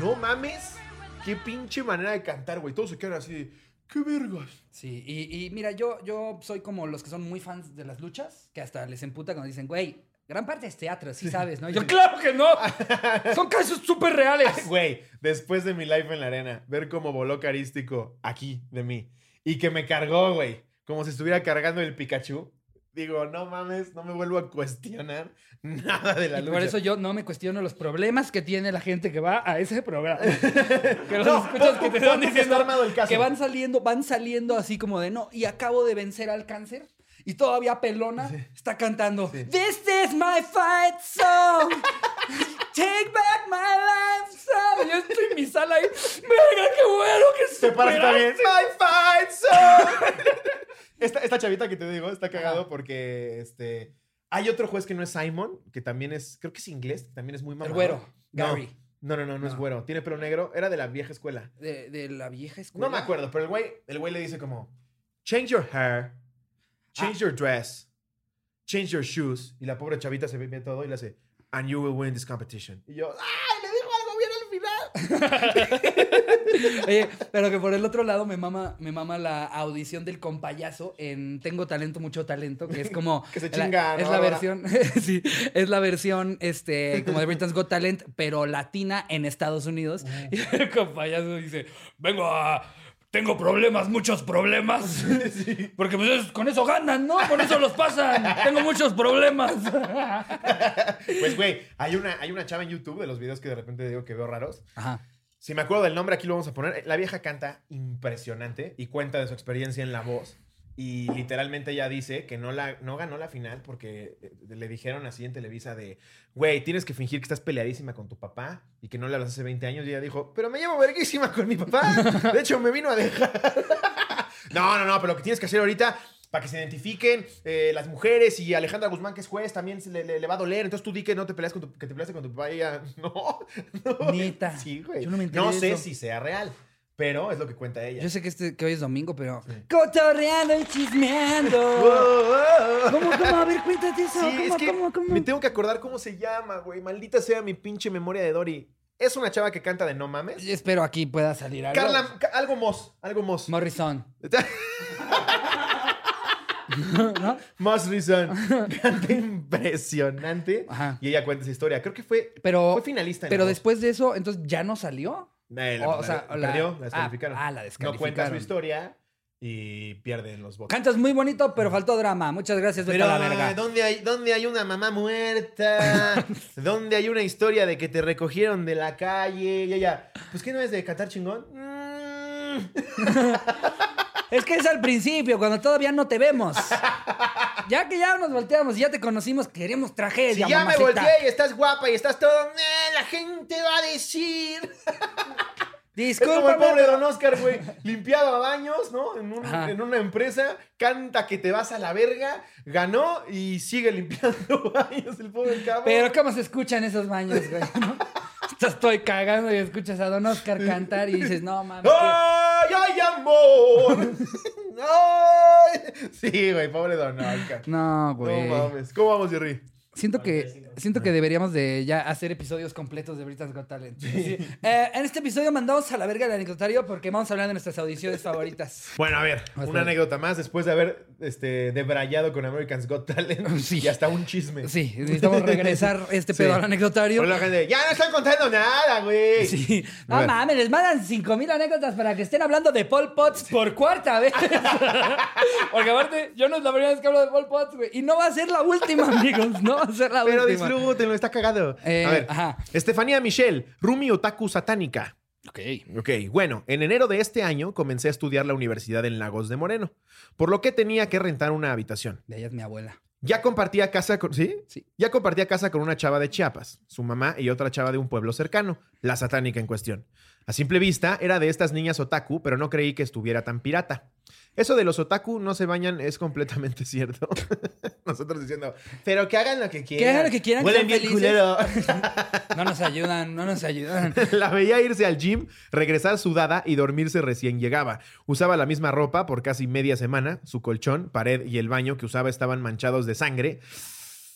No mames. Qué pinche manera de cantar, güey. Todos se quedan así de, ¿qué vergas? Sí, y, y mira, yo, yo soy como los que son muy fans de las luchas, que hasta les emputa cuando dicen, güey, gran parte es teatro, sí sabes, ¿no? Yo, claro que no. Son casos súper reales. Güey, después de mi live en la arena, ver cómo voló carístico aquí de mí y que me cargó, güey, como si estuviera cargando el Pikachu. Digo, no mames, no me vuelvo a cuestionar nada de la Y lucha. por eso yo no me cuestiono los problemas que tiene la gente que va a ese programa. que los No, escuchas que te están diciendo está armado el caso. que van saliendo, van saliendo así como de no, y acabo de vencer al cáncer. Y todavía pelona está cantando This is my fight song. Take back my life song. Yo estoy en mi sala ahí. Venga, qué bueno que Se para está bien. superaste". My fight song. esta, esta chavita que te digo está cagado Ajá. porque este hay otro juez que no es Simon, que también es, creo que es inglés, que también es muy El mamador. güero. Gary. No, no, no, no es güero. Tiene pelo negro. Era de la vieja escuela. De, de la vieja escuela. No me acuerdo, pero el güey, el güey le dice como, change your hair, change your dress, change your shoes. Y la pobre chavita se ve todo y le hace, and you will win this competition. Y yo, ¡ay! Le dijo algo bien al final. Oye, pero que por el otro lado me mama, me mama la audición del compayazo en Tengo talento, mucho talento, que es como. Que se la- chinga, Es la versión. sí, es la versión este, como de Britain's Got Talent, pero latina en Estados Unidos. Y el compayazo dice: Vengo a. Tengo problemas, muchos problemas. Porque pues es- con eso ganan, ¿no? Con eso los pasan. Tengo muchos problemas. Pues, güey, hay una, hay una chava en YouTube de los videos que de repente digo que veo raros. Ajá. Si me acuerdo del nombre, aquí lo vamos a poner. La vieja canta impresionante y cuenta de su experiencia en la voz. Y literalmente ella dice que no, la, no ganó la final porque eh, le dijeron así en Televisa de, güey, tienes que fingir que estás peleadísima con tu papá y que no le hablas hace 20 años. Y ella dijo, pero me llevo verguísima con mi papá. De hecho, me vino a dejar. No, no, no, pero lo que tienes que hacer ahorita para que se identifiquen eh, las mujeres y Alejandra Guzmán, que es juez, también se le, le- le va a doler. Entonces tú di que no te peleas con tu, que te peleaste con tu papá y ella. No, no. Neta. Sí, güey. Yo no me No sé eso. si sea real, pero es lo que cuenta ella. Yo sé que, este, que hoy es domingo, pero. Cotorreando y chismeando. ¿Cómo, cómo? A ver, cuéntate eso. Sí, ¿Cómo, es que cómo, cómo? me tengo que acordar cómo se llama, güey. Maldita sea mi pinche memoria de Dory. Es una chava que canta de no mames. Espero aquí pueda salir algo. Carla, ca- algo Moss, algo Moss. Morrison. ¿No? Moss Reason. Canta impresionante. Ajá. Y ella cuenta esa historia. Creo que fue, Pero, fue finalista. en pero después de eso, entonces ya no salió. Eh, la- o sea, la la- perdió, la ah, descalificaron. ah, la No cuenta su descalificaron. historia y pierden los votos. Cantas muy bonito, pero faltó drama. Muchas gracias, Pero, la verga. ¿dónde hay, ¿dónde hay una mamá muerta? ¿Dónde hay una historia de que te recogieron de la calle? Y ella, pues ¿qué no es de Qatar chingón? Mm. Es que es al principio, cuando todavía no te vemos. Ya que ya nos volteamos y ya te conocimos, queremos Si tragedia, ya me volteé y estás guapa y estás todo, "Eh, la gente va a decir. Es como el pobre Don Oscar, güey. Limpiaba baños, ¿no? En, un- Ajá. en una empresa, canta que te vas a la verga, ganó y sigue limpiando baños el pobre cabrón. Pero ¿cómo se escuchan esos baños, güey? ¿no? Estoy cagando y escuchas a Don Oscar cantar y dices, no mames. qué- ¡Ay, ay, amor! ¡Ay! Sí, güey, pobre Don Oscar. No, güey. No mames. ¿Cómo vamos, Jerry? Siento que, siento que deberíamos de ya hacer episodios completos de Britain's Got Talent. Sí. Eh, en este episodio mandamos a la verga el anecdotario porque vamos a hablar de nuestras audiciones favoritas. Bueno, a ver, una anécdota más después de haber este, debrayado con American's Got Talent Sí. y hasta un chisme. Sí, necesitamos regresar este pedo Sí. al anecdotario. Por la gente, ya no están contando nada, güey. Sí. A No ver. mames, les mandan 5000 anécdotas para que estén hablando de Paul Potts por cuarta vez. Porque aparte, yo no es la primera vez que hablo de Paul Potts, güey. Y no va a ser la última, amigos. No va a ser la Pero última. Disfrútenlo, está cagado. Eh, a ver, ajá. Estefanía Michelle, Rumi Otaku Satánica. Ok. Ok, bueno, en enero de este año comencé a estudiar la universidad en Lagos de Moreno, por lo que tenía que rentar una habitación. De ella es mi abuela. Ya compartía casa con. ¿Sí? Sí. Ya compartía casa con una chava de Chiapas, su mamá y otra chava de un pueblo cercano, la satánica en cuestión. A simple vista, era de estas niñas otaku, pero no creí que estuviera tan pirata. Eso de los otaku no se bañan es completamente cierto. Nosotros diciendo, pero que hagan lo que quieran. hagan lo que quieran, que Huelen bien felices". culero. No nos ayudan, no nos ayudan. La veía irse al gym, regresar sudada y dormirse recién llegaba. Usaba la misma ropa por casi media semana. Su colchón, pared y el baño que usaba estaban manchados de sangre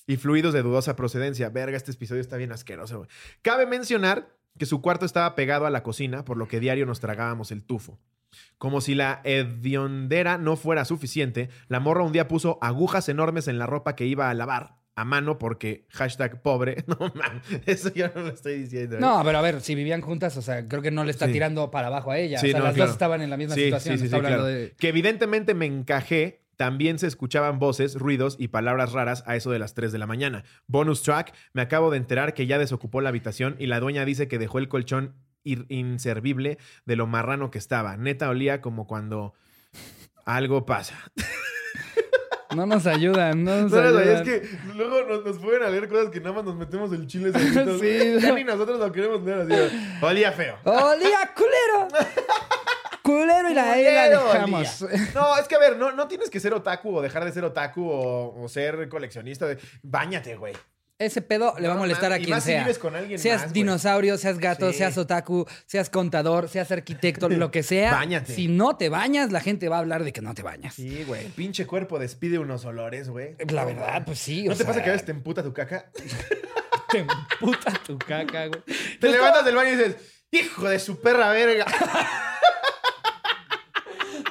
y fluidos de dudosa procedencia. Verga, este episodio está bien asqueroso. Cabe mencionar que su cuarto estaba pegado a la cocina, por lo que diario nos tragábamos el tufo. Como si la hediondera no fuera suficiente, la morra un día puso agujas enormes en la ropa que iba a lavar a mano porque hashtag pobre. No man, eso yo no lo estoy diciendo. ¿eh? No, pero a ver, si vivían juntas, o sea, creo que no le está Sí. tirando para abajo a ella. Sí, o sea, no, las claro. dos estaban en la misma Sí, situación. Está hablando claro. de. Que evidentemente me encajé. También se escuchaban voces, ruidos y palabras raras a eso de las 3 de la mañana. Bonus track, me acabo de enterar que ya desocupó la habitación y la dueña dice que dejó el colchón inservible de lo marrano que estaba. Neta olía como cuando algo pasa. No nos ayudan, no nos No, ayudan. es que luego nos, nos pueden a leer cosas que nada más nos metemos el chile solitos. Sí, Ya no. ni nosotros lo queremos leer así. Olía feo. ¡Olía, culero! culero y la, Culero dejamos. olía. No, es que a ver, no, no tienes que ser otaku o dejar de ser otaku o, o ser coleccionista. Báñate, güey. Ese pedo le va a molestar a y quien más si sea. vives con alguien seas más, dinosaurio, seas gato, Sí. seas otaku, seas contador, seas arquitecto, lo que sea. Báñate. Si no te bañas, la gente va a hablar de que no te bañas. Sí, güey. El pinche cuerpo despide unos olores, güey. La verdad, pues sí. ¿No o te sea, pasa que a veces te emputa tu caca? te emputa tu caca, güey. Te levantas del baño y dices, hijo de su perra verga.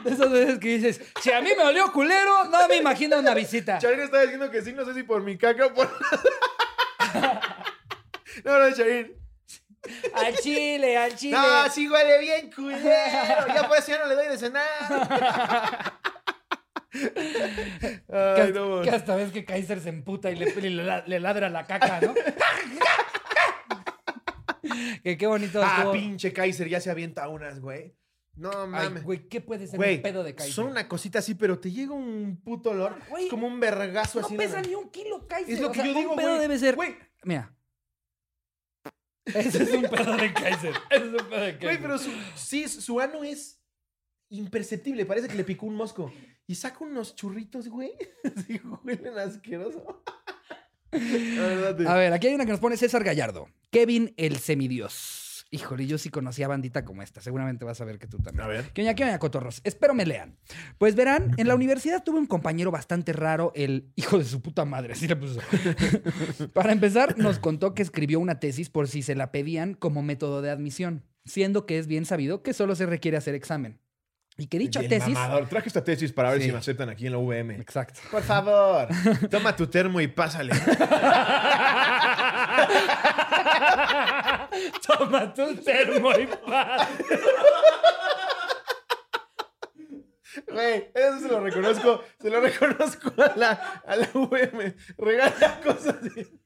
De esas veces que dices, si a mí me olió culero, no me imagino una visita. Charín está diciendo que sí, no sé si por mi caca o por... no, no, Charín. Al chile, al chile. No, sí huele bien culero. Ya por eso ya no le doy de cenar. Que, Ay, no. que hasta ves que Kaiser se emputa y le, le la- le ladra la caca, ¿no? que qué bonito Ah, estuvo. pinche Kaiser, ya se avienta unas, güey. No mames. güey, ¿qué puede ser Güey, un pedo de Kaiser? son una cosita así, pero te llega un puto olor. Güey, es como un vergazo no así. pesa de- ni un kilo Kaiser. Es lo o que sea, yo digo, un pedo güey. debe ser. Güey, Mira. Ese es un pedo de Kaiser. Ese es un pedo de Kaiser. güey, pero su, sí, su ano es imperceptible. Parece que le picó un mosco. Y saca unos churritos, güey. Así huelen asqueroso. A ver, aquí hay una que nos pone César Gallardo. Kevin el semidios. Híjole, yo sí conocía bandita como esta. Seguramente vas a ver que tú también. A ver. ¿Qué oña, qué oña, cotorros? Espero me lean. Pues verán, en la universidad tuve un compañero bastante raro, el hijo de su puta madre, así le puso. Para empezar, nos contó que escribió una tesis por si se la pedían como método de admisión, siendo que es bien sabido que solo se requiere hacer examen. Y que dicha Bien tesis... mamador. Traje esta tesis para ver Sí. si me aceptan aquí en la UVM. Exacto. Por favor, toma tu termo y pásale. Toma tu termo y paz. Güey, eso se lo reconozco, se lo reconozco a la, a la UVM. Regala cosas. de-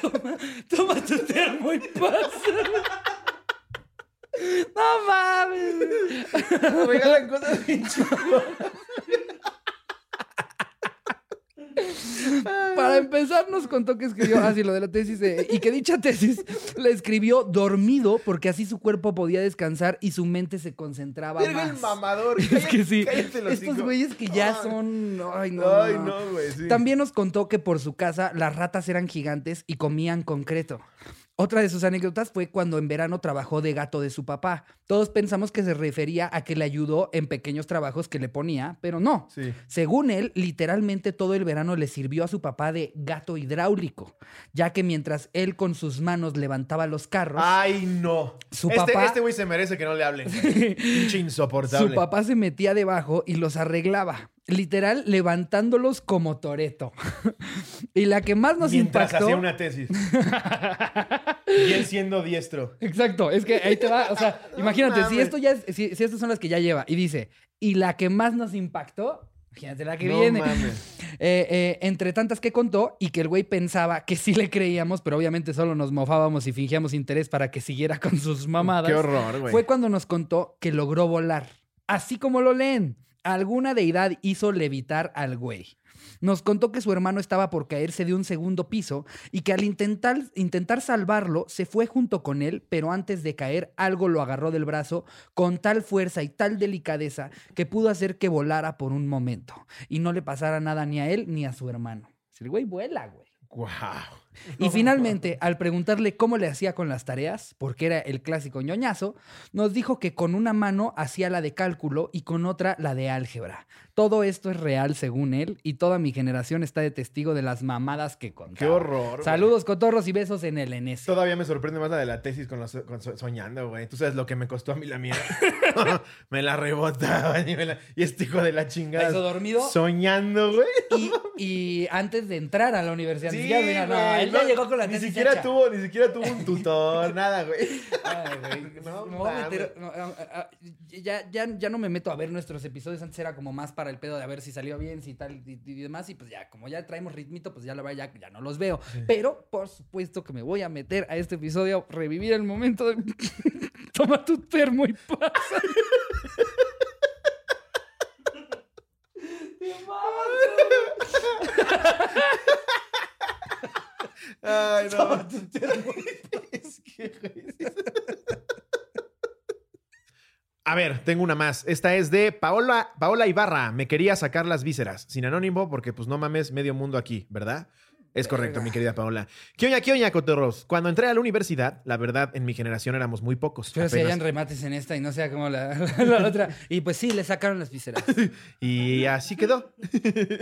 Toma, toma tu termo y pasa. No mames. Regalan cosas bien chingonas. Para empezar, nos contó que escribió así lo de la tesis de- y que dicha tesis la escribió dormido porque así su cuerpo podía descansar y su mente se concentraba el más. mamador. Es que sí. Estos güeyes que ya son. Ay, no. Ay, no, güey. sí. También nos contó que por su casa las ratas eran gigantes y comían concreto. Otra de sus anécdotas fue cuando en verano trabajó de gato de su papá. Todos pensamos que se refería a que le ayudó en pequeños trabajos que le ponía, pero no. Sí. Según él, literalmente todo el verano le sirvió a su papá de gato hidráulico, ya que mientras él con sus manos levantaba los carros, Ay, no. Su este, papá- Este güey se merece que no le hablen. Pinche insoportable. su papá se metía debajo y los arreglaba. Literal, levantándolos como Toreto. y la que más nos Mientras impactó. hacía una tesis. y él siendo diestro. Exacto, es que ahí te va, o sea, imagínate, si esto ya es, si, si estas son las que ya lleva y dice, y la que más nos impactó, imagínate la que no viene. mames. Eh, eh, entre tantas que contó y que el güey pensaba que sí le creíamos, pero obviamente solo nos mofábamos y fingíamos interés para que siguiera con sus mamadas. Qué horror, güey. Fue cuando nos contó que logró volar. Así como lo leen, alguna deidad hizo levitar al güey. Nos contó que su hermano estaba por caerse de un segundo piso y que al intentar, intentar salvarlo se fue junto con él, pero antes de caer algo lo agarró del brazo con tal fuerza y tal delicadeza que pudo hacer que volara por un momento y no le pasara nada ni a él ni a su hermano. El güey vuela, güey. Guau. Y finalmente, al preguntarle cómo le hacía con las tareas, porque era el clásico ñoñazo, nos dijo que con una mano hacía la de cálculo y con otra la de álgebra. Todo esto es real según él y toda mi generación está de testigo de las mamadas que contaba. Qué horror. güey. Saludos, cotorros y besos en el NS. Todavía me sorprende más la de la tesis con, los- con so- soñando, güey. Tú sabes lo que me costó a mí la mía. me la rebotaban y, me la- y este hijo de la chingada. ¿Eso dormido? Soñando, güey. Y, y antes de entrar a la universidad, ni Sí, siquiera, mira, no, ya llegó con la ni tesis siquiera hecha. tuvo Ni siquiera tuvo un tutor, nada, güey. Ay, güey, No me voy a mames. meter- no, ya, ya, ya no me meto a ver nuestros episodios. Antes era como más para el pedo de a ver si salió bien, si tal y, y demás. Y pues ya, como ya traemos ritmito, pues ya la verdad ya, ya no los veo. Pero por supuesto que me voy a meter a este episodio, revivir el momento de. Toma tu termo y pasa. Te Ay, no. Es que, güey. A ver, tengo una más. Esta es de Paola, Paola Ibarra. Me quería sacar las vísceras. Sin anónimo, porque pues no mames, medio mundo aquí, ¿verdad? Es correcto, mi querida Paola. ¿Qué oña, qué oña, cotorros? Cuando entré a la universidad, la verdad, en mi generación éramos muy pocos. Pero si hayan remates en esta y no sea como la, la otra. Y pues sí, le sacaron las vísceras. Y así quedó.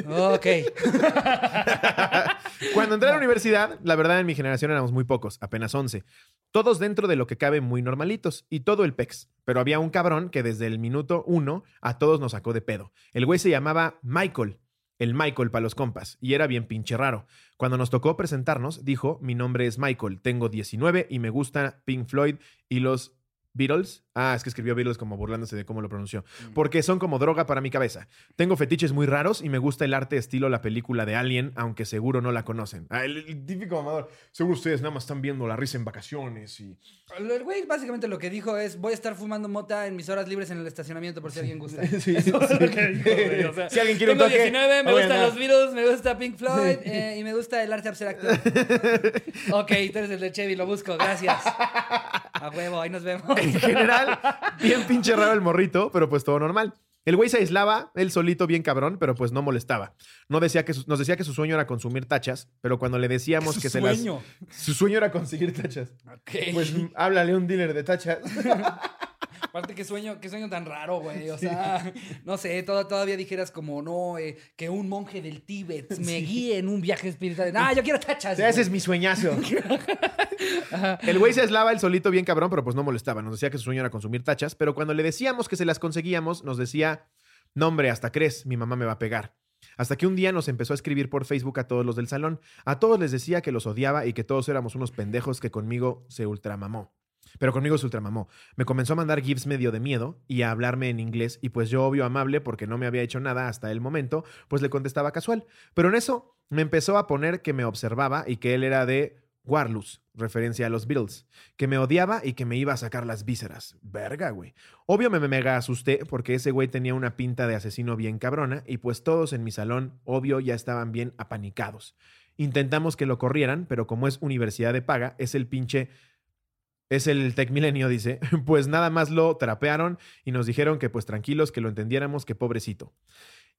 Ok. Cuando entré a la universidad, la verdad en mi generación éramos muy pocos, apenas 11. Todos dentro de lo que cabe muy normalitos y todo el pex. Pero había un cabrón que desde el minuto uno a todos nos sacó de pedo. El güey se llamaba Michael. El Michael para los compas, y era bien pinche raro. Cuando nos tocó presentarnos, dijo, mi nombre es Michael, tengo 19 y me gusta Pink Floyd y los Beatles. Ah, es que escribió Beatles como burlándose de cómo lo pronunció. Porque son como droga para mi cabeza. Tengo fetiches muy raros y me gusta el arte estilo la película de Alien, aunque seguro no la conocen. Ah, el, el típico mamador. Seguro ustedes nada más están viendo la risa en vacaciones y... El güey básicamente lo que dijo es, voy a estar fumando mota en mis horas libres en el estacionamiento por si alguien gusta. Sí, Eso es sí. lo que dijo, güey, o sea, si alguien quiere un Tengo toque... 19, me gustan los Beatles, me gusta Pink Floyd eh, y me gusta el arte abstracto. ok, tú eres el de Chevy, lo busco, gracias. A huevo, ahí nos vemos. En general, bien pinche raro el morrito, pero pues todo normal. El güey se aislaba, él solito bien cabrón, pero pues no molestaba. No decía que su- nos decía que su sueño era consumir tachas, pero cuando le decíamos Su que se sueño. las... Su sueño era conseguir tachas. Pues háblale a un dealer de tachas. Aparte, qué sueño, qué sueño tan raro, güey. O sea, no sé, todo- todavía dijeras como, no, eh, que un monje del Tíbet me guíe en un viaje espiritual. No, yo quiero tachas. Ese es mi sueñazo. El güey se aislaba él solito bien cabrón, pero pues no molestaba. Nos decía que su sueño era consumir tachas, pero cuando le decíamos que se las conseguíamos, nos decía, no hombre, hasta crees, mi mamá me va a pegar. Hasta que un día nos empezó a escribir por Facebook a todos los del salón. A todos les decía que los odiaba y que todos éramos unos pendejos que conmigo se ultramamó. Pero conmigo se ultramamó. Me comenzó a mandar gifs medio de miedo y a hablarme en inglés y pues yo obvio amable porque no me había hecho nada hasta el momento, pues le contestaba casual. Pero en eso me empezó a poner que me observaba y que él era de Warlus, referencia a los Beatles, que me odiaba y que me iba a sacar las vísceras. Verga, güey. Obvio me mega asusté porque ese güey tenía una pinta de asesino bien cabrona y pues todos en mi salón, obvio, ya estaban bien apanicados. Intentamos que lo corrieran, pero como es universidad de paga, es el pinche... Es el Tech Milenio, dice. Pues nada más lo trapearon y nos dijeron que pues tranquilos, que lo entendiéramos, que pobrecito.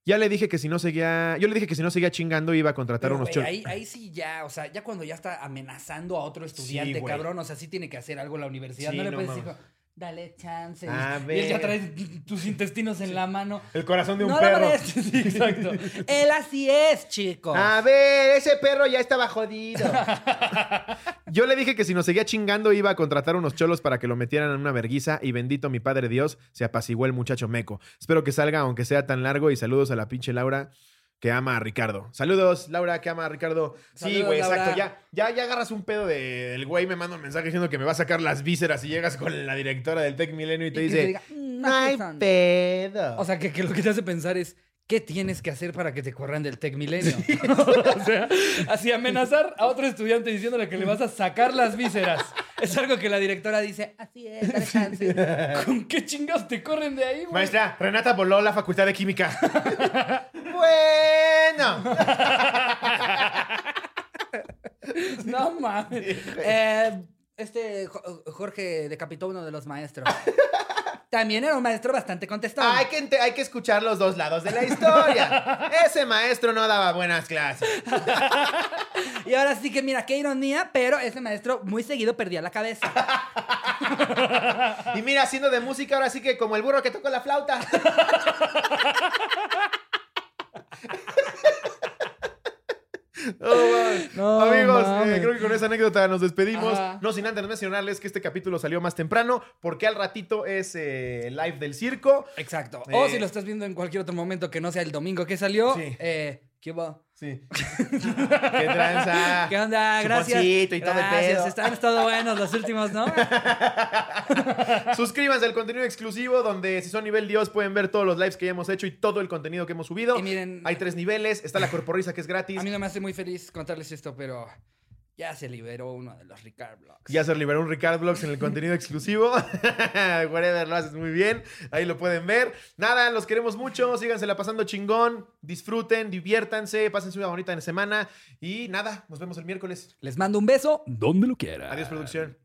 Ya le dije que si no seguía... Yo le dije que si no seguía chingando iba a contratar Pero, unos güey, chol- ahí, ahí sí ya, o sea, ya cuando ya está amenazando a otro estudiante, güey. cabrón, o sea, sí tiene que hacer algo la universidad. Sí, no le no puedes decir, dale chance. A y él ya trae tus intestinos en la mano. El corazón de un no perro. lo. Sí, exacto. Él así es, chico. A ver, ese perro ya estaba jodido. Yo le dije que si nos seguía chingando iba a contratar unos cholos para que lo metieran en una verguiza y bendito mi padre Dios, se apaciguó el muchacho meco. Espero que salga aunque sea tan largo y saludos a la pinche Laura que ama a Ricardo. Saludos, Laura, que ama a Ricardo. Sí, güey, exacto. Ya, ya, ya agarras un pedo de... El güey me manda un mensaje diciendo que me va a sacar las vísceras y llegas con la directora del Tech Milenio y te Y dice... te diga, "Mm, no hay aquí son". pedo. O sea, que, que lo que te hace pensar es, ¿qué tienes que hacer para que te corran del Tech Milenio? o sea, así amenazar a otro estudiante diciéndole que le vas a sacar las vísceras. Es algo que la directora dice, así es, dale chance. ¿Con qué chingados te corren de ahí, güey? Maestra, Renata voló la facultad de química. bueno. No mames. Eh, este Jo- Jorge decapitó uno de los maestros. También era un maestro bastante contestón. Hay que, hay que escuchar los dos lados de la historia. Ese maestro no daba buenas clases. Y ahora sí que mira, qué ironía, pero ese maestro muy seguido perdía la cabeza. Y mira, haciendo de música, ahora sí que como el burro que tocó la flauta. Oh, man. No Amigos, eh, creo que con esa anécdota nos despedimos. Ajá. No sin antes mencionarles que este capítulo salió más temprano, porque al ratito es eh, live del circo. Exacto. Eh. O si lo estás viendo en cualquier otro momento que no sea el domingo que salió, Sí. eh, ¿qué hubo? Sí. Qué tranza. ¿Qué onda? Gracias. Y todo el Gracias. pedo. Están estado buenos los últimos, ¿no? Suscríbanse al contenido exclusivo donde si son nivel Dios pueden ver todos los lives que ya hemos hecho y todo el contenido que hemos subido. Y miren- Hay tres niveles. Está la corporrisa que es gratis. A mí no me hace muy feliz contarles esto, pero ya se liberó uno de los Ricard Vlogs. Ya se liberó un Ricard Vlogs en el contenido exclusivo. Whatever, lo haces muy bien. Ahí lo pueden ver. Nada, los queremos mucho. Sígansela pasando chingón. Disfruten, diviértanse, pásense una bonita semana. Y nada, nos vemos el miércoles. Les mando un beso. Donde lo quiera. Adiós, producción.